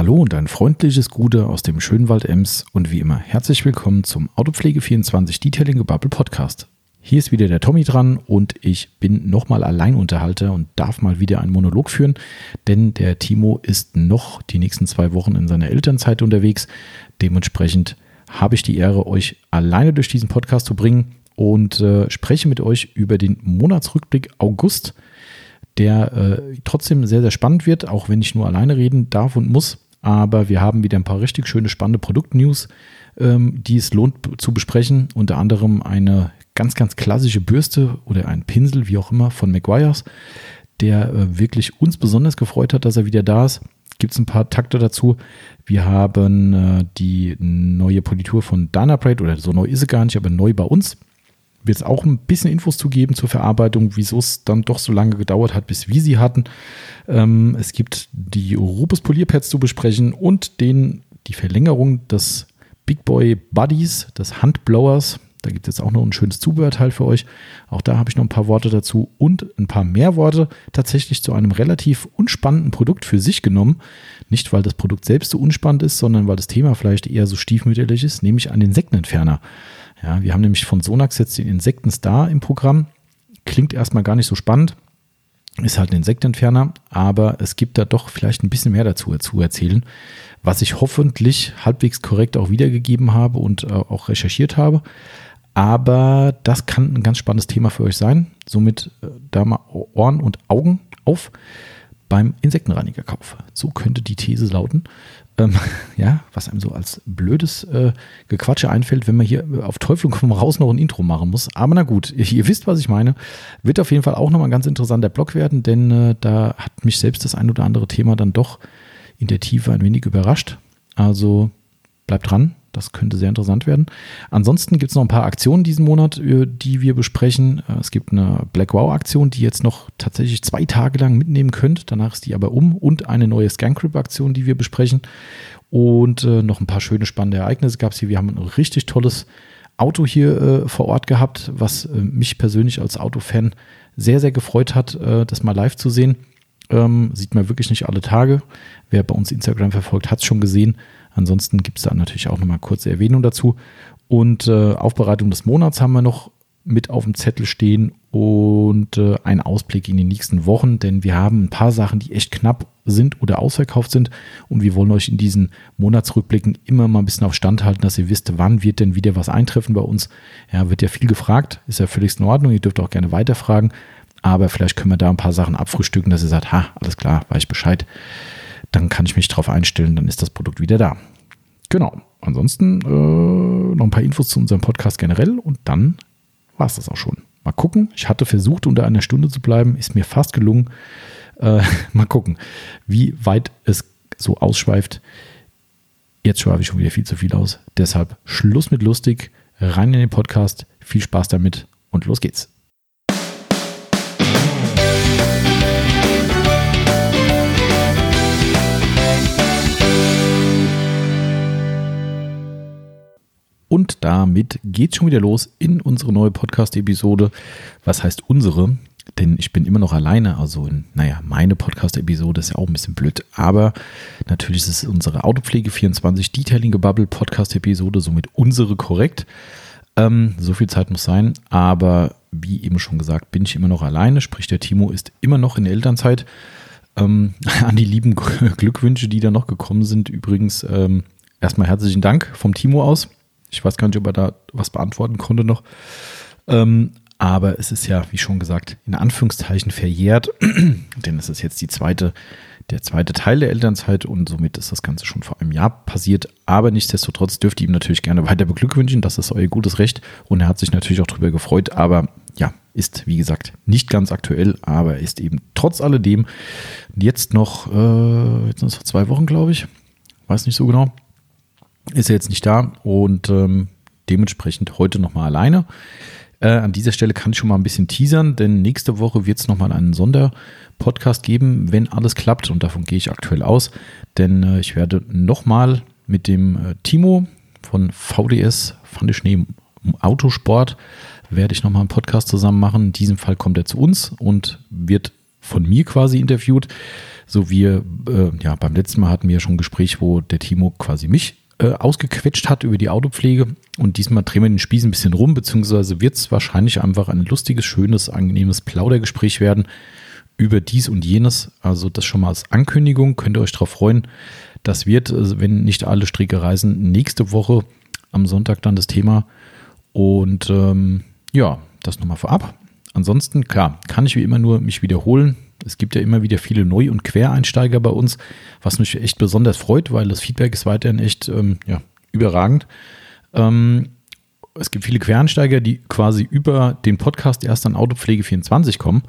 Hallo und ein freundliches Gute aus dem schönen Wald Ems und wie immer herzlich willkommen zum Autopflege24 Detailing Gebubble Podcast. Hier ist wieder der Tommy dran und ich bin nochmal Alleinunterhalter und darf mal wieder einen Monolog führen, denn der Timo ist noch die nächsten zwei Wochen in seiner Elternzeit unterwegs. Dementsprechend habe ich die Ehre, euch alleine durch diesen Podcast zu bringen und äh, spreche mit euch über den Monatsrückblick August der äh, trotzdem sehr, sehr spannend wird, auch wenn ich nur alleine reden darf und muss. Aber wir haben wieder ein paar richtig schöne, spannende Produktnews, ähm, die es lohnt zu besprechen. Unter anderem eine ganz, ganz klassische Bürste oder ein Pinsel, wie auch immer, von McGuire's, der äh, wirklich uns besonders gefreut hat, dass er wieder da ist. Gibt es ein paar Takte dazu. Wir haben äh, die neue Politur von Dynabrade, oder so neu ist sie gar nicht, aber neu bei uns wird es auch ein bisschen Infos zu geben zur Verarbeitung, wieso es dann doch so lange gedauert hat, bis wir sie hatten. Ähm, es gibt die Rupes Polierpads zu besprechen und den, die Verlängerung des Big Boy Buddies, des Handblowers. Da gibt es jetzt auch noch ein schönes Zubehörteil für euch. Auch da habe ich noch ein paar Worte dazu und ein paar mehr Worte tatsächlich zu einem relativ unspannenden Produkt für sich genommen. Nicht, weil das Produkt selbst so unspannend ist, sondern weil das Thema vielleicht eher so stiefmütterlich ist, nämlich einen Insektenentferner. Ja, wir haben nämlich von Sonax jetzt den Insektenstar im Programm. Klingt erstmal gar nicht so spannend. Ist halt ein Insektenentferner, aber es gibt da doch vielleicht ein bisschen mehr dazu zu erzählen, was ich hoffentlich halbwegs korrekt auch wiedergegeben habe und äh, auch recherchiert habe. Aber das kann ein ganz spannendes Thema für euch sein. Somit äh, da mal Ohren und Augen auf beim Insektenreinigerkauf. So könnte die These lauten. Ähm, ja, was einem so als blödes äh, Gequatsche einfällt, wenn man hier auf Teufel komm raus noch ein Intro machen muss. Aber na gut, ihr, ihr, wisst, was ich meine. Wird auf jeden Fall auch nochmal ein ganz interessanter Blog werden, denn äh, da hat mich selbst das ein oder andere Thema dann doch in der Tiefe ein wenig überrascht. Also bleibt dran, das könnte sehr interessant werden. Ansonsten gibt es noch ein paar Aktionen diesen Monat, äh, die wir besprechen. Äh, es gibt eine Black Wow-Aktion, die jetzt noch tatsächlich zwei Tage lang mitnehmen könnt. Danach ist die aber um. Und eine neue Scancrip-Aktion, die wir besprechen. Und äh, noch ein paar schöne, spannende Ereignisse gab es hier. Wir haben ein richtig tolles Auto hier äh, vor Ort gehabt, was äh, mich persönlich als Autofan sehr, sehr gefreut hat, äh, das mal live zu sehen. Ähm, sieht man wirklich nicht alle Tage. Wer bei uns Instagram verfolgt, hat es schon gesehen. Ansonsten gibt es da natürlich auch nochmal kurze Erwähnung dazu. Und äh, Aufbereitung des Monats haben wir noch mit auf dem Zettel stehen und äh, ein Ausblick in die nächsten Wochen, denn wir haben ein paar Sachen, die echt knapp sind oder ausverkauft sind und wir wollen euch in diesen Monatsrückblicken immer mal ein bisschen auf Stand halten, dass ihr wisst, wann wird denn wieder was eintreffen bei uns. Ja, wird ja viel gefragt, ist ja völlig in Ordnung, ihr dürft auch gerne weiterfragen, aber vielleicht können wir da ein paar Sachen abfrühstücken, dass ihr sagt, ha, alles klar, weiß ich Bescheid dann kann ich mich darauf einstellen, dann ist das Produkt wieder da. Genau. Ansonsten äh, noch ein paar Infos zu unserem Podcast generell und dann war es das auch schon. Mal gucken. Ich hatte versucht, unter einer Stunde zu bleiben, ist mir fast gelungen. Äh, mal gucken, wie weit es so ausschweift. Jetzt schweife ich schon wieder viel zu viel aus. Deshalb Schluss mit lustig, rein in den Podcast. Viel Spaß damit und los geht's. Und damit geht's schon wieder los in unsere neue Podcast-Episode. Was heißt unsere? Denn ich bin immer noch alleine. Also, in, naja, meine Podcast-Episode ist ja auch ein bisschen blöd. Aber natürlich ist es unsere Autopflege 24 Detailing Gebubble Podcast-Episode, somit unsere korrekt. Ähm, so viel Zeit muss sein. Aber wie eben schon gesagt, bin ich immer noch alleine. Sprich, der Timo ist immer noch in der Elternzeit. Ähm, an die lieben Glückwünsche, die da noch gekommen sind. Übrigens, ähm, erstmal herzlichen Dank vom Timo aus. Ich weiß gar nicht, ob er da was beantworten konnte noch. Ähm, aber es ist ja, wie schon gesagt, in Anführungszeichen verjährt, denn es ist jetzt die zweite, der zweite Teil der Elternzeit und somit ist das Ganze schon vor einem Jahr passiert. Aber nichtsdestotrotz dürft ihr ihm natürlich gerne weiter beglückwünschen. Das ist euer gutes Recht und er hat sich natürlich auch darüber gefreut. Aber ja, ist wie gesagt nicht ganz aktuell, aber ist eben trotz alledem jetzt noch, äh, jetzt sind es zwei Wochen, glaube ich, weiß nicht so genau, ist er jetzt nicht da und ähm, dementsprechend heute nochmal alleine. Äh, an dieser Stelle kann ich schon mal ein bisschen teasern, denn nächste Woche wird es nochmal einen Sonderpodcast geben, wenn alles klappt und davon gehe ich aktuell aus, denn äh, ich werde nochmal mit dem äh, Timo von VDS, Fand ich neben Autosport, werde ich nochmal einen Podcast zusammen machen. In diesem Fall kommt er zu uns und wird von mir quasi interviewt. So wie äh, ja, beim letzten Mal hatten wir schon ein Gespräch, wo der Timo quasi mich äh, ausgequetscht hat über die Autopflege. Und diesmal drehen wir den Spieß ein bisschen rum, beziehungsweise wird es wahrscheinlich einfach ein lustiges, schönes, angenehmes Plaudergespräch werden über dies und jenes. Also das schon mal als Ankündigung. Könnt ihr euch darauf freuen. Das wird, äh, wenn nicht alle Stricke reisen, nächste Woche am Sonntag dann das Thema. Und ähm, ja, das nochmal vorab. Ansonsten, klar, kann ich wie immer nur mich wiederholen. Es gibt ja immer wieder viele Neu- und Quereinsteiger bei uns, was mich echt besonders freut, weil das Feedback ist weiterhin echt ähm, ja, überragend. Ähm, es gibt viele Quereinsteiger, die quasi über den Podcast erst an Autopflege 24 kommen.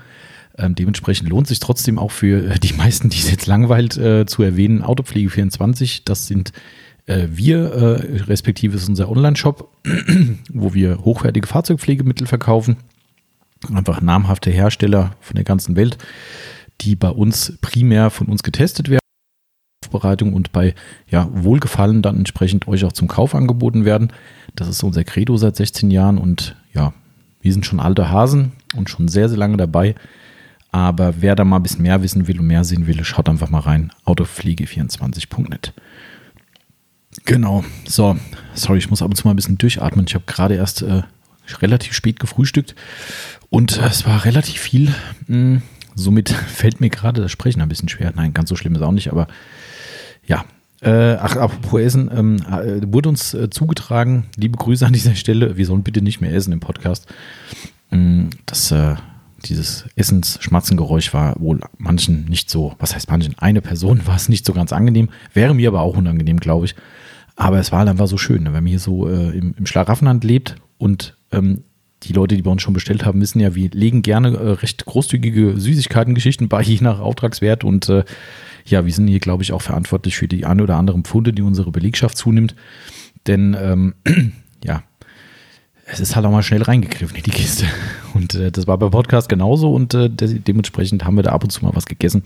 Ähm, dementsprechend lohnt sich trotzdem auch für die meisten, die es jetzt langweilt, äh, zu erwähnen, Autopflege 24. Das sind äh, wir, äh, respektive ist unser Online-Shop, wo wir hochwertige Fahrzeugpflegemittel verkaufen einfach namhafte Hersteller von der ganzen Welt, die bei uns primär von uns getestet werden. Aufbereitung und bei ja, Wohlgefallen dann entsprechend euch auch zum Kauf angeboten werden. Das ist unser Credo seit 16 Jahren und ja, wir sind schon alte Hasen und schon sehr, sehr lange dabei. Aber wer da mal ein bisschen mehr wissen will und mehr sehen will, schaut einfach mal rein. Autofliege24.net. Genau. So, sorry, ich muss ab und zu mal ein bisschen durchatmen. Ich habe gerade erst äh, relativ spät gefrühstückt und es war relativ viel. Hm, somit fällt mir gerade das Sprechen ein bisschen schwer. Nein, ganz so schlimm ist auch nicht, aber ja. Äh, ach, apropos Essen, ähm, äh, wurde uns äh, zugetragen, liebe Grüße an dieser Stelle, wir sollen bitte nicht mehr essen im Podcast. Ähm, das, dieses Essensschmatzengeräusch war wohl manchen nicht so, was heißt manchen, eine Person war es nicht so ganz angenehm, wäre mir aber auch unangenehm, glaube ich. Aber es war halt einfach so schön, ne? wenn man hier so äh, im, im Schlaraffenland lebt und ähm, die Leute, die bei uns schon bestellt haben, wissen ja, wir legen gerne äh, recht großzügige Süßigkeiten-Geschichten bei, je nach Auftragswert. Und äh, ja, wir sind hier, glaube ich, auch verantwortlich für die ein oder anderen Pfunde, die unsere Belegschaft zunimmt. Denn ähm, ja, es ist halt auch mal schnell reingegriffen in die Kiste. Und äh, das war beim Podcast genauso und äh, de dementsprechend haben wir da ab und zu mal was gegessen.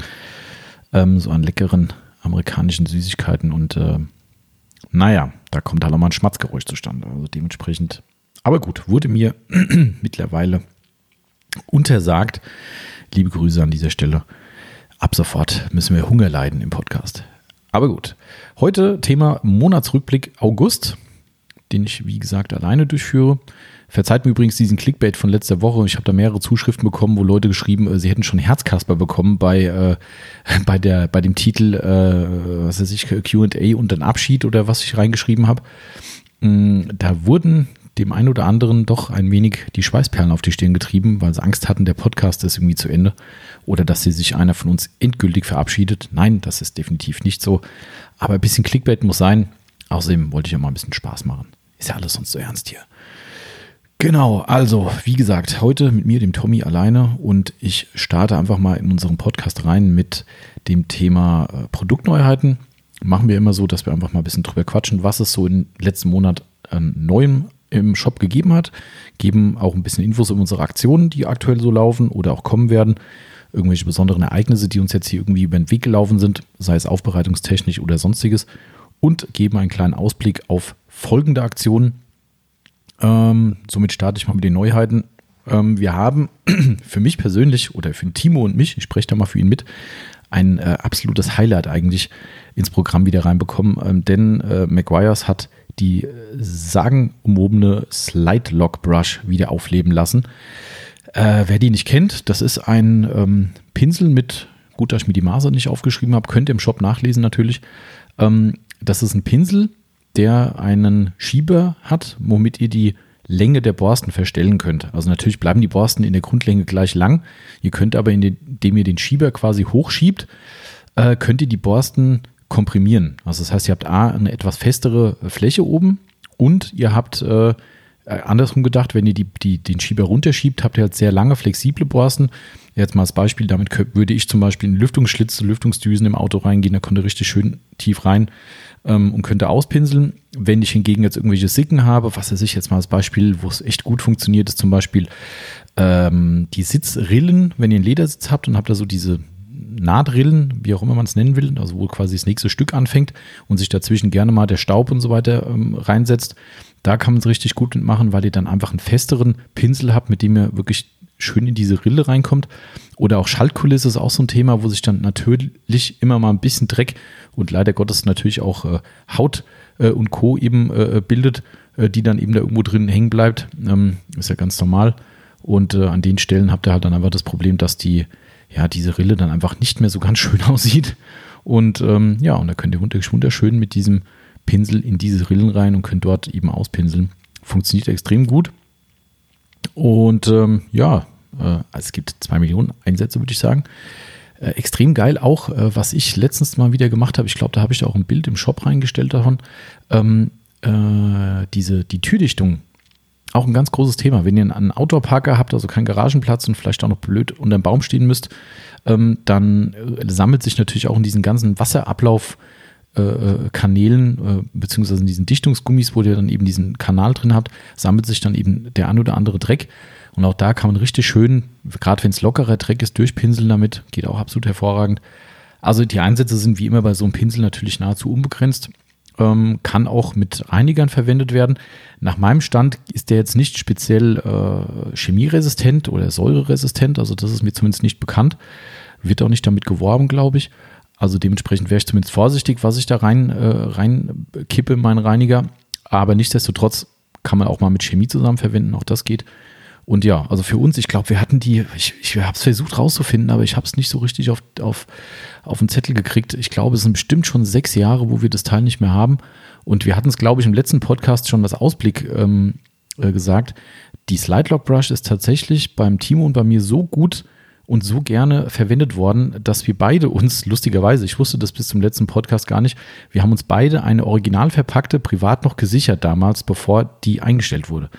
Ähm, so an leckeren amerikanischen Süßigkeiten und äh, naja, da kommt halt auch mal ein Schmatzgeräusch zustande. Also dementsprechend aber gut, wurde mir mittlerweile untersagt. Liebe Grüße an dieser Stelle. Ab sofort müssen wir Hunger leiden im Podcast. Aber gut. Heute Thema Monatsrückblick August, den ich, wie gesagt, alleine durchführe. Verzeiht mir übrigens diesen Clickbait von letzter Woche. Ich habe da mehrere Zuschriften bekommen, wo Leute geschrieben, äh, sie hätten schon Herzkasper bekommen bei, äh, bei, der, bei dem Titel, äh, was weiß ich, QA und dann Abschied oder was ich reingeschrieben habe. Mm, da wurden dem einen oder anderen doch ein wenig die Schweißperlen auf die Stirn getrieben, weil sie Angst hatten, der Podcast ist irgendwie zu Ende oder dass sie sich einer von uns endgültig verabschiedet. Nein, das ist definitiv nicht so. Aber ein bisschen Clickbait muss sein. Außerdem wollte ich ja mal ein bisschen Spaß machen. Ist ja alles sonst so ernst hier. Genau, also wie gesagt, heute mit mir, dem Tommy, alleine und ich starte einfach mal in unseren Podcast rein mit dem Thema äh, Produktneuheiten. Machen wir immer so, dass wir einfach mal ein bisschen drüber quatschen, was es so im letzten Monat an Neuem im Shop gegeben hat, geben auch ein bisschen Infos um unsere Aktionen, die aktuell so laufen oder auch kommen werden, irgendwelche besonderen Ereignisse, die uns jetzt hier irgendwie über den Weg gelaufen sind, sei es aufbereitungstechnisch oder sonstiges, und geben einen kleinen Ausblick auf folgende Aktionen. Ähm, somit starte ich mal mit den Neuheiten. Ähm, wir haben für mich persönlich oder für Timo und mich, ich spreche da mal für ihn mit, ein äh, absolutes Highlight eigentlich ins Programm wieder reinbekommen, ähm, denn äh, McGuire's hat die sagenumwobene Slide Lock Brush wieder aufleben lassen. Äh, wer die nicht kennt, das ist ein ähm, Pinsel mit, gut, dass ich mir die Maße nicht aufgeschrieben habe, könnt ihr im Shop nachlesen natürlich. Ähm, das ist ein Pinsel, der einen Schieber hat, womit ihr die Länge der Borsten verstellen könnt. Also natürlich bleiben die Borsten in der Grundlänge gleich lang. Ihr könnt aber, indem ihr den Schieber quasi hochschiebt, äh, könnt ihr die Borsten komprimieren. Also das heißt, ihr habt A, eine etwas festere Fläche oben und ihr habt äh, andersrum gedacht, wenn ihr die, die, den Schieber runterschiebt, habt ihr halt sehr lange, flexible Borsten. Jetzt mal als Beispiel, damit würde ich zum Beispiel in Lüftungsschlitze, Lüftungsdüsen im Auto reingehen, da konnte richtig schön tief rein ähm, und könnte auspinseln. Wenn ich hingegen jetzt irgendwelche Sicken habe, was weiß ich jetzt mal als Beispiel, wo es echt gut funktioniert, ist zum Beispiel ähm, die Sitzrillen, wenn ihr einen Ledersitz habt und habt da so diese Nahtrillen, wie auch immer man es nennen will, also wo quasi das nächste Stück anfängt und sich dazwischen gerne mal der Staub und so weiter ähm, reinsetzt. Da kann man es richtig gut mitmachen, weil ihr dann einfach einen festeren Pinsel habt, mit dem ihr wirklich schön in diese Rille reinkommt. Oder auch Schaltkulisse ist auch so ein Thema, wo sich dann natürlich immer mal ein bisschen Dreck und leider Gottes natürlich auch äh, Haut äh, und Co. eben äh, bildet, äh, die dann eben da irgendwo drin hängen bleibt. Ähm, ist ja ganz normal. Und äh, an den Stellen habt ihr halt dann einfach das Problem, dass die, ja, diese Rille dann einfach nicht mehr so ganz schön aussieht. Und ähm, ja, und da könnt ihr wunderschön mit diesem Pinsel in diese Rillen rein und könnt dort eben auspinseln. Funktioniert extrem gut. Und ähm, ja, äh, es gibt zwei Millionen Einsätze, würde ich sagen. Äh, extrem geil auch, äh, was ich letztens mal wieder gemacht habe. Ich glaube, da habe ich auch ein Bild im Shop reingestellt davon. Ähm, äh, diese, die Türdichtung. Auch ein ganz großes Thema. Wenn ihr einen Outdoor-Parker habt, also keinen Garagenplatz und vielleicht auch noch blöd unter dem Baum stehen müsst, ähm, dann äh, sammelt sich natürlich auch in diesen ganzen Wasserablauf äh, äh, Kanälen, äh, beziehungsweise in diesen Dichtungsgummis, wo ihr dann eben diesen Kanal drin habt, sammelt sich dann eben der ein oder andere Dreck. Und auch da kann man richtig schön, gerade wenn es lockerer Dreck ist, durchpinseln damit. Geht auch absolut hervorragend. Also die Einsätze sind wie immer bei so einem Pinsel natürlich nahezu unbegrenzt. Ähm, kann auch mit Reinigern verwendet werden. Nach meinem Stand ist der jetzt nicht speziell äh, chemieresistent oder säureresistent, also das ist mir zumindest nicht bekannt. Wird auch nicht damit geworben, glaube ich. Also dementsprechend wäre ich zumindest vorsichtig, was ich da rein, äh, rein kippe in meinen Reiniger. Aber nichtsdestotrotz kann man auch mal mit Chemie zusammen verwenden, auch das geht. Und ja, also für uns, ich glaube, wir hatten die, ich, ich habe es versucht rauszufinden, aber ich habe es nicht so richtig auf, auf, auf den Zettel gekriegt. Ich glaube, es sind bestimmt schon sechs Jahre, wo wir das Teil nicht mehr haben. Und wir hatten es, glaube ich, im letzten Podcast schon als Ausblick ähm, äh, gesagt. Die Slide Lock Brush ist tatsächlich beim Timo und bei mir so gut und so gerne verwendet worden, dass wir beide uns, lustigerweise, ich wusste das bis zum letzten Podcast gar nicht, wir haben uns beide eine original verpackte, privat noch gesichert damals, bevor die eingestellt wurde.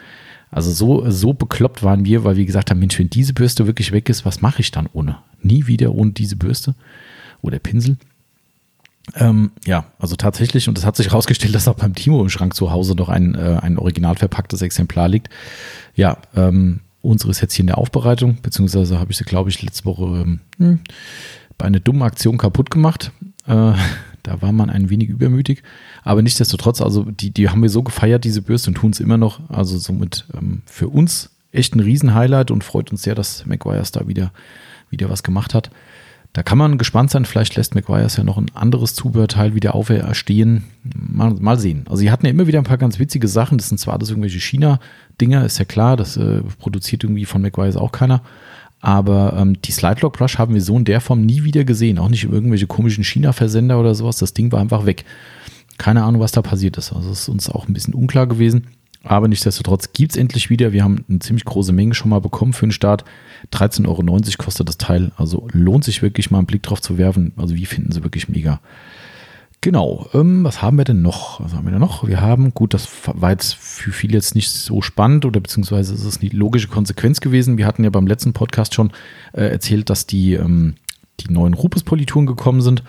Also so, so bekloppt waren wir, weil wir gesagt haben, Mensch, wenn diese Bürste wirklich weg ist, was mache ich dann ohne? Nie wieder ohne diese Bürste oder Pinsel. Ähm, ja, also tatsächlich, und es hat sich herausgestellt, dass auch beim Timo im Schrank zu Hause noch ein, äh, ein original verpacktes Exemplar liegt. Ja, ähm, Unsere ist jetzt hier in der Aufbereitung, beziehungsweise habe ich sie, glaube ich, letzte Woche ähm, hm, bei einer dummen Aktion kaputt gemacht. Äh, da war man ein wenig übermütig. Aber nichtsdestotrotz, also die, die haben wir so gefeiert, diese Bürste, und tun es immer noch. Also somit ähm, für uns echt ein Riesenhighlight und freut uns sehr, dass McGuire's da wieder, wieder was gemacht hat. Da kann man gespannt sein, vielleicht lässt McGuire's ja noch ein anderes Zubehörteil wieder auferstehen. Mal, mal sehen. Also sie hatten ja immer wieder ein paar ganz witzige Sachen. Das sind zwar alles irgendwelche China-Dinger, ist ja klar, das äh, produziert irgendwie von McGuire's auch keiner. Aber ähm, die Slide Lock Brush haben wir so in der Form nie wieder gesehen. Auch nicht irgendwelche komischen China-Versender oder sowas. Das Ding war einfach weg. Keine Ahnung, was da passiert ist. Also ist uns auch ein bisschen unklar gewesen. Aber nichtsdestotrotz gibt es endlich wieder. Wir haben eine ziemlich große Menge schon mal bekommen für den Start. 13,90 Euro kostet das Teil. Also lohnt sich wirklich mal einen Blick drauf zu werfen. Also wie finden sie wirklich mega. Genau, ähm, was haben wir denn noch? Was haben wir denn noch? Wir haben, gut, das war jetzt für viele jetzt nicht so spannend oder beziehungsweise ist es die logische Konsequenz gewesen. Wir hatten ja beim letzten Podcast schon äh, erzählt, dass die, ähm, die neuen Rupes-Polituren gekommen sind.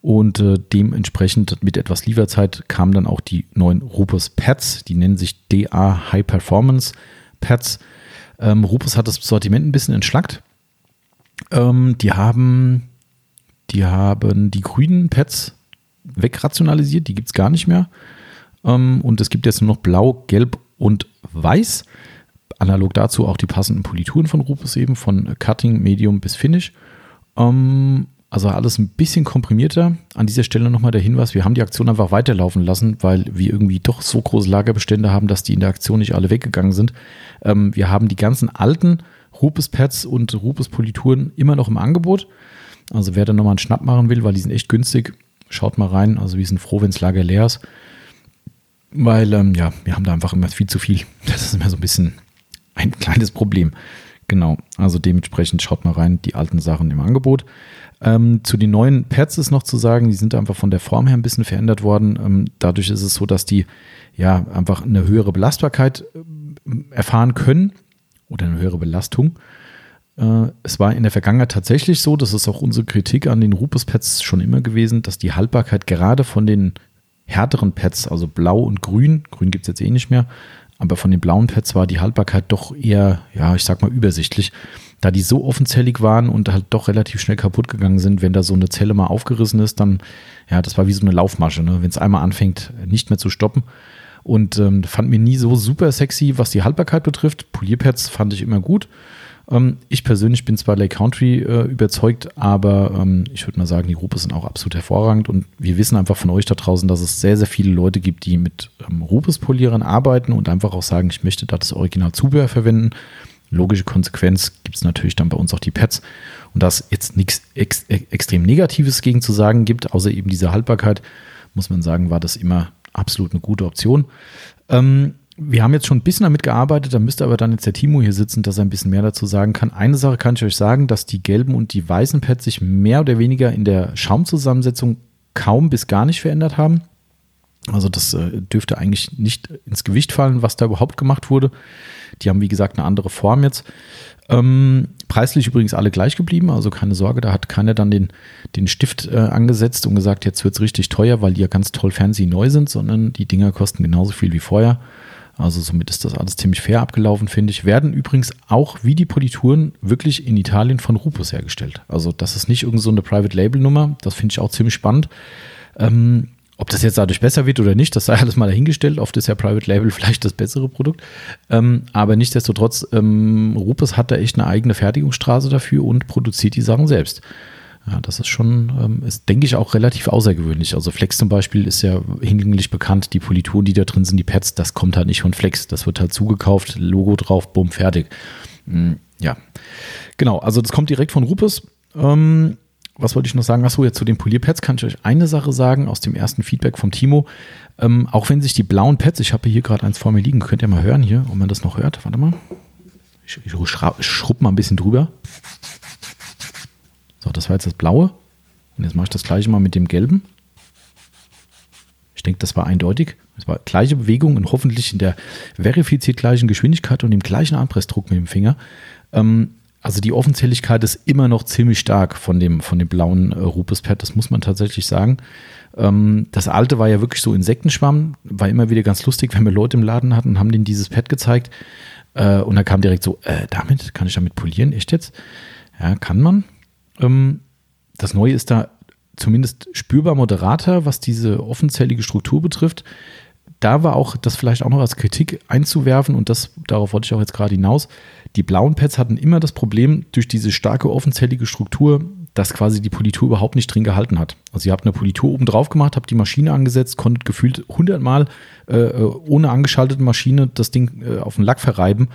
Und äh, dementsprechend mit etwas Lieferzeit kamen dann auch die neuen Rupus Pads. Die nennen sich DA High Performance Pads. Ähm, Rupus hat das Sortiment ein bisschen entschlackt. Ähm, die haben die haben die grünen Pads wegrationalisiert, die gibt es gar nicht mehr. Ähm, und es gibt jetzt nur noch blau, gelb und weiß. Analog dazu auch die passenden Polituren von Rupus eben, von Cutting, Medium bis Finish. Ähm, also alles ein bisschen komprimierter. An dieser Stelle nochmal der Hinweis, wir haben die Aktion einfach weiterlaufen lassen, weil wir irgendwie doch so große Lagerbestände haben, dass die in der Aktion nicht alle weggegangen sind. Ähm, wir haben die ganzen alten Rupes-Pads und Rupes-Polituren immer noch im Angebot. Also wer da nochmal einen Schnapp machen will, weil die sind echt günstig, schaut mal rein. Also wir sind froh, wenn das Lager leer ist. Weil, ähm, ja, wir haben da einfach immer viel zu viel. Das ist immer so ein bisschen ein kleines Problem. Genau, also dementsprechend schaut mal rein, die alten Sachen im Angebot. Ähm, zu den neuen Pads ist noch zu sagen, die sind einfach von der Form her ein bisschen verändert worden. Ähm, dadurch ist es so, dass die ja einfach eine höhere Belastbarkeit äh, erfahren können oder eine höhere Belastung. Äh, es war in der Vergangenheit tatsächlich so, das ist auch unsere Kritik an den Rupus Pads schon immer gewesen, dass die Haltbarkeit gerade von den härteren Pads, also blau und grün, grün gibt es jetzt eh nicht mehr, aber von den blauen Pads war die Haltbarkeit doch eher, ja, ich sag mal, übersichtlich da die so offenzellig waren und halt doch relativ schnell kaputt gegangen sind, wenn da so eine Zelle mal aufgerissen ist, dann, ja, das war wie so eine Laufmasche, ne? wenn es einmal anfängt, nicht mehr zu stoppen. Und ähm, fand mir nie so super sexy, was die Haltbarkeit betrifft. Polierpads fand ich immer gut. Ähm, ich persönlich bin zwar Lake Country äh, überzeugt, aber ähm, ich würde mal sagen, die Rupes sind auch absolut hervorragend und wir wissen einfach von euch da draußen, dass es sehr, sehr viele Leute gibt, die mit ähm, Rupes-Polierern arbeiten und einfach auch sagen, ich möchte da das Original-Zubehör verwenden. Logische Konsequenz gibt es natürlich dann bei uns auch die Pads und da es jetzt nichts ex extrem Negatives gegen zu sagen gibt, außer eben diese Haltbarkeit, muss man sagen, war das immer absolut eine gute Option. Ähm, wir haben jetzt schon ein bisschen damit gearbeitet, da müsste aber dann jetzt der Timo hier sitzen, dass er ein bisschen mehr dazu sagen kann. Eine Sache kann ich euch sagen, dass die gelben und die weißen Pads sich mehr oder weniger in der Schaumzusammensetzung kaum bis gar nicht verändert haben. Also das äh, dürfte eigentlich nicht ins Gewicht fallen, was da überhaupt gemacht wurde. Die haben, wie gesagt, eine andere Form jetzt. Ähm, preislich übrigens alle gleich geblieben, also keine Sorge, da hat keiner dann den, den Stift äh, angesetzt und gesagt, jetzt wird es richtig teuer, weil die ja ganz toll fancy neu sind, sondern die Dinger kosten genauso viel wie vorher. Also somit ist das alles ziemlich fair abgelaufen, finde ich. Werden übrigens auch wie die Polituren wirklich in Italien von Rupus hergestellt. Also das ist nicht irgendeine so Private Label Nummer. Das finde ich auch ziemlich spannend. Ähm, ob das jetzt dadurch besser wird oder nicht, das sei alles mal dahingestellt. Oft ist ja Private Label vielleicht das bessere Produkt. Ähm, aber nichtsdestotrotz, ähm, Rupus hat da echt eine eigene Fertigungsstraße dafür und produziert die Sachen selbst. Ja, das ist schon, ähm, ist, denke ich, auch relativ außergewöhnlich. Also Flex zum Beispiel ist ja hinlänglich bekannt, die Polituren, die da drin sind, die Pads, das kommt halt nicht von Flex. Das wird halt zugekauft, Logo drauf, bumm, fertig. Mm, ja, genau, also das kommt direkt von Rupes. Ähm, was wollte ich noch sagen? Achso, jetzt zu den Polierpads kann ich euch eine Sache sagen aus dem ersten Feedback vom Timo. Ähm, auch wenn sich die blauen Pads, ich habe hier gerade eins vor mir liegen, könnt ihr mal hören hier, ob man das noch hört. Warte mal. Ich, ich schrubb mal ein bisschen drüber. So, das war jetzt das blaue. Und jetzt mache ich das gleiche mal mit dem gelben. Ich denke, das war eindeutig. Es war gleiche Bewegung und hoffentlich in der verifiziert gleichen Geschwindigkeit und dem gleichen Anpressdruck mit dem Finger. Ähm, also die Offenzelligkeit ist immer noch ziemlich stark von dem, von dem blauen äh, Rupus-Pad, das muss man tatsächlich sagen. Ähm, das alte war ja wirklich so Insektenschwamm, war immer wieder ganz lustig, wenn wir Leute im Laden hatten und haben denen dieses Pad gezeigt. Äh, und dann kam direkt so, äh, damit, kann ich damit polieren, echt jetzt? Ja, kann man. Ähm, das Neue ist da zumindest spürbar moderater, was diese offenzellige Struktur betrifft. Da war auch das vielleicht auch noch als Kritik einzuwerfen und das darauf wollte ich auch jetzt gerade hinaus. Die blauen Pads hatten immer das Problem durch diese starke offenzellige Struktur, dass quasi die Politur überhaupt nicht drin gehalten hat. Also ihr habt eine Politur oben drauf gemacht, habt die Maschine angesetzt, konntet gefühlt 100 Mal äh, ohne angeschaltete Maschine das Ding äh, auf den Lack verreiben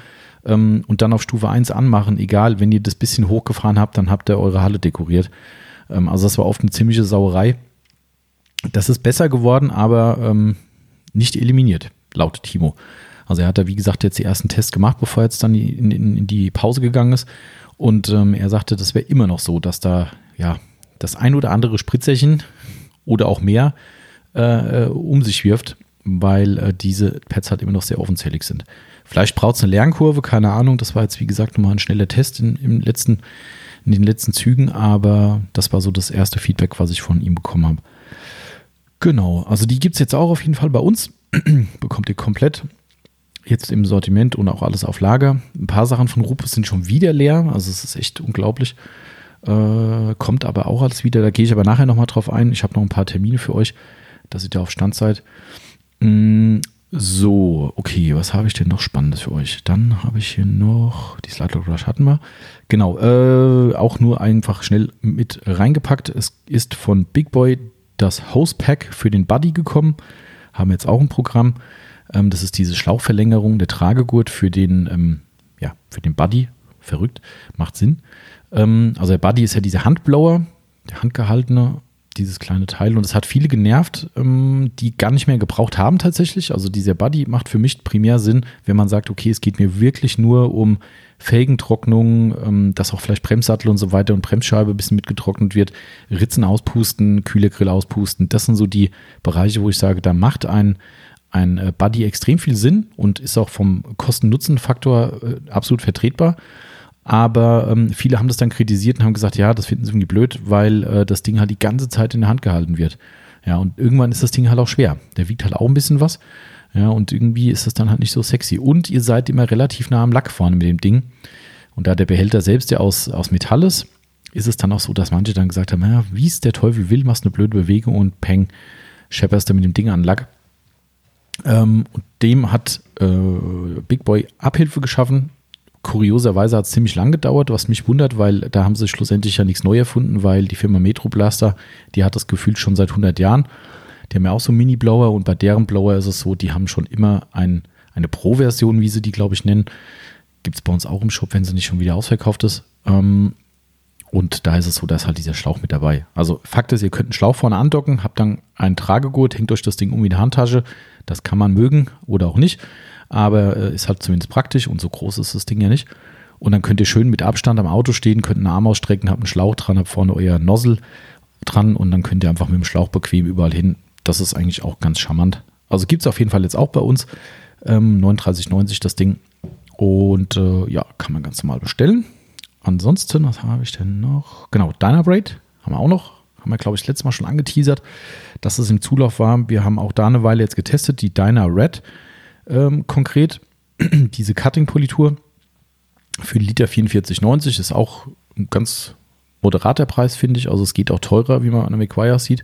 ähm, und dann auf Stufe 1 anmachen. Egal, wenn ihr das bisschen hochgefahren habt, dann habt ihr eure Halle dekoriert. Ähm, also das war oft eine ziemliche Sauerei. Das ist besser geworden, aber ähm, nicht eliminiert, laut Timo. Also er hat da, wie gesagt, jetzt die ersten Tests gemacht, bevor er jetzt dann in, in, in die Pause gegangen ist. Und ähm, er sagte, das wäre immer noch so, dass da ja das ein oder andere Spritzerchen oder auch mehr äh, äh um sich wirft, weil äh, diese Pads halt immer noch sehr offenzählig sind. Vielleicht braucht es eine Lernkurve, keine Ahnung. Das war jetzt, wie gesagt, nochmal ein schneller Test in, im letzten, in den letzten Zügen, aber das war so das erste Feedback, was ich von ihm bekommen habe. Genau, also die gibt es jetzt auch auf jeden Fall bei uns. Bekommt ihr komplett jetzt im Sortiment und auch alles auf Lager. Ein paar Sachen von Rupus sind schon wieder leer, also es ist echt unglaublich. Äh, kommt aber auch alles wieder, da gehe ich aber nachher nochmal drauf ein. Ich habe noch ein paar Termine für euch, dass ihr da auf Stand seid. So, okay, was habe ich denn noch Spannendes für euch? Dann habe ich hier noch, die Slide Rush hatten wir. Genau, äh, auch nur einfach schnell mit reingepackt. Es ist von Big Boy das Hose Pack für den Buddy gekommen. Haben jetzt auch ein Programm. Ähm, das ist diese Schlauchverlängerung, der Tragegurt für den, ähm, ja, für den Buddy. Verrückt, macht Sinn. Ähm, also der Buddy ist ja dieser Handblower, der handgehaltene dieses kleine Teil. Und es hat viele genervt, ähm, die gar nicht mehr gebraucht haben tatsächlich. Also dieser Buddy macht für mich primär Sinn, wenn man sagt, okay, es geht mir wirklich nur um Felgentrocknung, ähm, dass auch vielleicht Bremssattel und so weiter und Bremsscheibe ein bisschen mitgetrocknet wird, Ritzen auspusten, Kühlergrill auspusten. Das sind so die Bereiche, wo ich sage, da macht ein, ein äh, Buddy extrem viel Sinn und ist auch vom Kosten-Nutzen-Faktor äh, absolut vertretbar. Aber ähm, viele haben das dann kritisiert und haben gesagt, ja, das finden sie irgendwie blöd, weil äh, das Ding halt die ganze Zeit in der Hand gehalten wird. Ja, und irgendwann ist das Ding halt auch schwer. Der wiegt halt auch ein bisschen was. Ja, und irgendwie ist das dann halt nicht so sexy. Und ihr seid immer relativ nah am Lack vorne mit dem Ding. Und da der Behälter selbst ja aus, aus Metall ist, ist es dann auch so, dass manche dann gesagt haben, ja, wie es der Teufel will, machst eine blöde Bewegung und peng, schepperst du mit dem Ding an Lack. Ähm, und dem hat äh, Big Boy Abhilfe geschaffen kurioserweise hat es ziemlich lang gedauert, was mich wundert, weil da haben sie schlussendlich ja nichts neu erfunden, weil die Firma Metro Blaster, die hat das gefühlt schon seit 100 Jahren. Die haben ja auch so Mini-Blower und bei deren Blower ist es so, die haben schon immer ein, eine Pro-Version, wie sie die, glaube ich, nennen. Gibt es bei uns auch im Shop, wenn sie nicht schon wieder ausverkauft ist. Ähm, und da ist es so, da ist halt dieser Schlauch mit dabei. Also Fakt ist, ihr könnt einen Schlauch vorne andocken, habt dann einen Tragegurt, hängt euch das Ding um in die Handtasche. Das kann man mögen oder auch nicht, aber äh, ist halt zumindest praktisch und so groß ist das Ding ja nicht. Und dann könnt ihr schön mit Abstand am Auto stehen, könnt einen Arm ausstrecken, habt einen Schlauch dran, habt vorne euer Nozzle dran und dann könnt ihr einfach mit dem Schlauch bequem überall hin. Das ist eigentlich auch ganz charmant. Also gibt es auf jeden Fall jetzt auch bei uns. Ähm, 39,90 das Ding. Und äh, ja, kann man ganz normal bestellen. Ansonsten, was habe ich denn noch? Genau, Dynabraid haben wir auch noch. Haben wir, glaube ich, das letzte Mal schon angeteasert, dass es im Zulauf war. Wir haben auch da eine Weile jetzt getestet, die Dyna Red ähm, konkret. Diese Cutting-Politur für Liter 44,90 ist auch ein ganz moderater Preis, finde ich. Also es geht auch teurer, wie man an der McGuire sieht.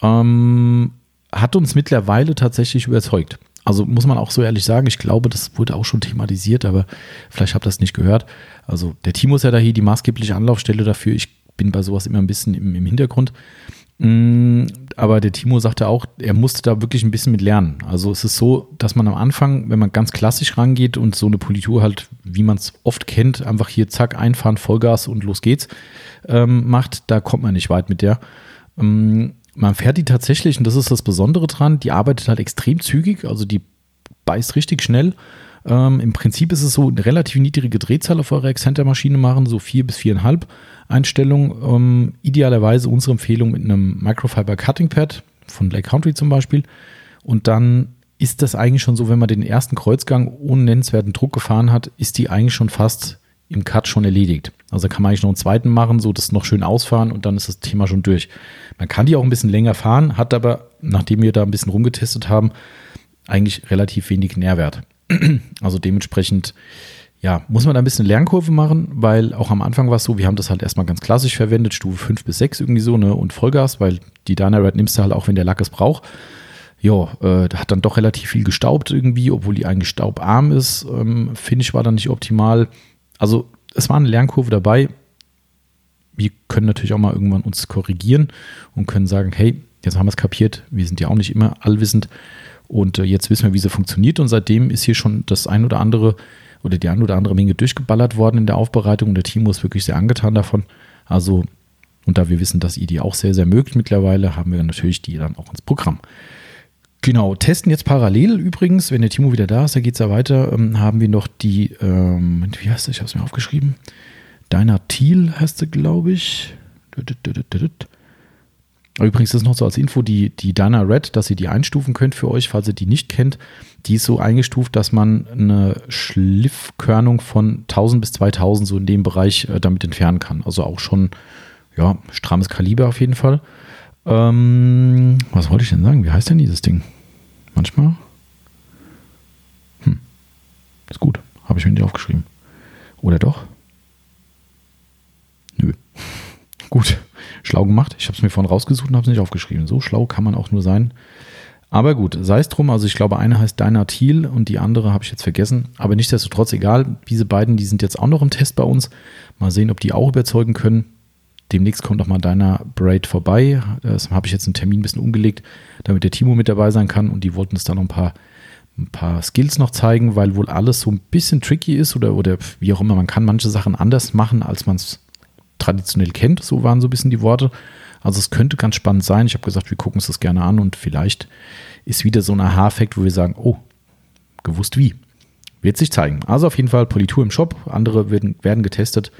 Ähm, hat uns mittlerweile tatsächlich überzeugt. Also muss man auch so ehrlich sagen, ich glaube, das wurde auch schon thematisiert, aber vielleicht habt ihr das nicht gehört. Also der Timo ist ja da hier die maßgebliche Anlaufstelle dafür. Ich bin bei sowas immer ein bisschen im, im Hintergrund. Mm, aber der Timo sagte auch, er musste da wirklich ein bisschen mit lernen. Also es ist so, dass man am Anfang, wenn man ganz klassisch rangeht und so eine Politur halt, wie man es oft kennt, einfach hier zack, einfahren, Vollgas und los geht's, ähm, macht, da kommt man nicht weit mit der. Ähm, man fährt die tatsächlich, und das ist das Besondere dran, die arbeitet halt extrem zügig, also die beißt richtig schnell. Ähm, Im Prinzip ist es so eine relativ niedrige Drehzahl auf eurer Exzenter-Maschine machen, so vier bis viereinhalb Einstellungen. Ähm, idealerweise unsere Empfehlung mit einem Microfiber Cutting Pad von Lake Country zum Beispiel. Und dann ist das eigentlich schon so, wenn man den ersten Kreuzgang ohne nennenswerten Druck gefahren hat, ist die eigentlich schon fast im Cut schon erledigt. Also kann man eigentlich noch einen zweiten machen, so das noch schön ausfahren und dann ist das Thema schon durch. Man kann die auch ein bisschen länger fahren, hat aber, nachdem wir da ein bisschen rumgetestet haben, eigentlich relativ wenig Nährwert. Also dementsprechend, ja, muss man da ein bisschen Lernkurve machen, weil auch am Anfang war es so, wir haben das halt erstmal ganz klassisch verwendet, Stufe 5 bis 6 irgendwie so, ne, und Vollgas, weil die Dynared nimmst du halt auch, wenn der Lack es braucht. Ja, äh, hat dann doch relativ viel gestaubt irgendwie, obwohl die eigentlich staubarm ist. Ähm, Finish war dann nicht optimal. Also es war eine Lernkurve dabei. Wir können natürlich auch mal irgendwann uns korrigieren und können sagen, hey, jetzt haben wir es kapiert. Wir sind ja auch nicht immer allwissend. Und äh, jetzt wissen wir, wie sie funktioniert. Und seitdem ist hier schon das ein oder andere oder die ein oder andere Menge durchgeballert worden in der Aufbereitung. Und der Timo ist wirklich sehr angetan davon. Also, und da wir wissen, dass ihr die auch sehr, sehr mögt mittlerweile, haben wir natürlich die dann auch ins Programm. Genau, testen jetzt parallel übrigens, wenn der Timo wieder da ist, da geht es ja weiter, ähm, haben wir noch die, ähm, wie heißt das, ich habe es mir aufgeschrieben, Deiner Thiel heißt sie, glaube ich. Übrigens ist noch so als Info, die, die Dana Red, dass ihr die einstufen könnt für euch, falls ihr die nicht kennt. Die ist so eingestuft, dass man eine Schliffkörnung von 1000 bis 2000 so in dem Bereich äh, damit entfernen kann. Also auch schon, ja, strammes Kaliber auf jeden Fall. Ähm, was wollte ich denn sagen? Wie heißt denn dieses Ding? Manchmal? Hm. Ist gut. Habe ich mir nicht aufgeschrieben. Oder doch? Nö. gut schlau gemacht. Ich habe es mir vorhin rausgesucht und habe es nicht aufgeschrieben. So schlau kann man auch nur sein. Aber gut, sei es drum. Also ich glaube, eine heißt Dyna Thiel und die andere habe ich jetzt vergessen. Aber nichtsdestotrotz egal. Diese beiden, die sind jetzt auch noch im Test bei uns. Mal sehen, ob die auch überzeugen können. Demnächst kommt auch mal Dyna Braid vorbei. Das habe ich jetzt einen Termin ein bisschen umgelegt, damit der Timo mit dabei sein kann. Und die wollten uns da noch ein paar, ein paar Skills noch zeigen, weil wohl alles so ein bisschen tricky ist oder, oder wie auch immer. Man kann manche Sachen anders machen, als man es traditionell kennt. So waren so ein bisschen die Worte. Also es könnte ganz spannend sein. Ich habe gesagt, wir gucken uns das gerne an und vielleicht ist wieder so ein Aha-Effekt, wo wir sagen, oh, gewusst wie. Wird sich zeigen. Also auf jeden Fall Politur im Shop. Andere werden, werden getestet.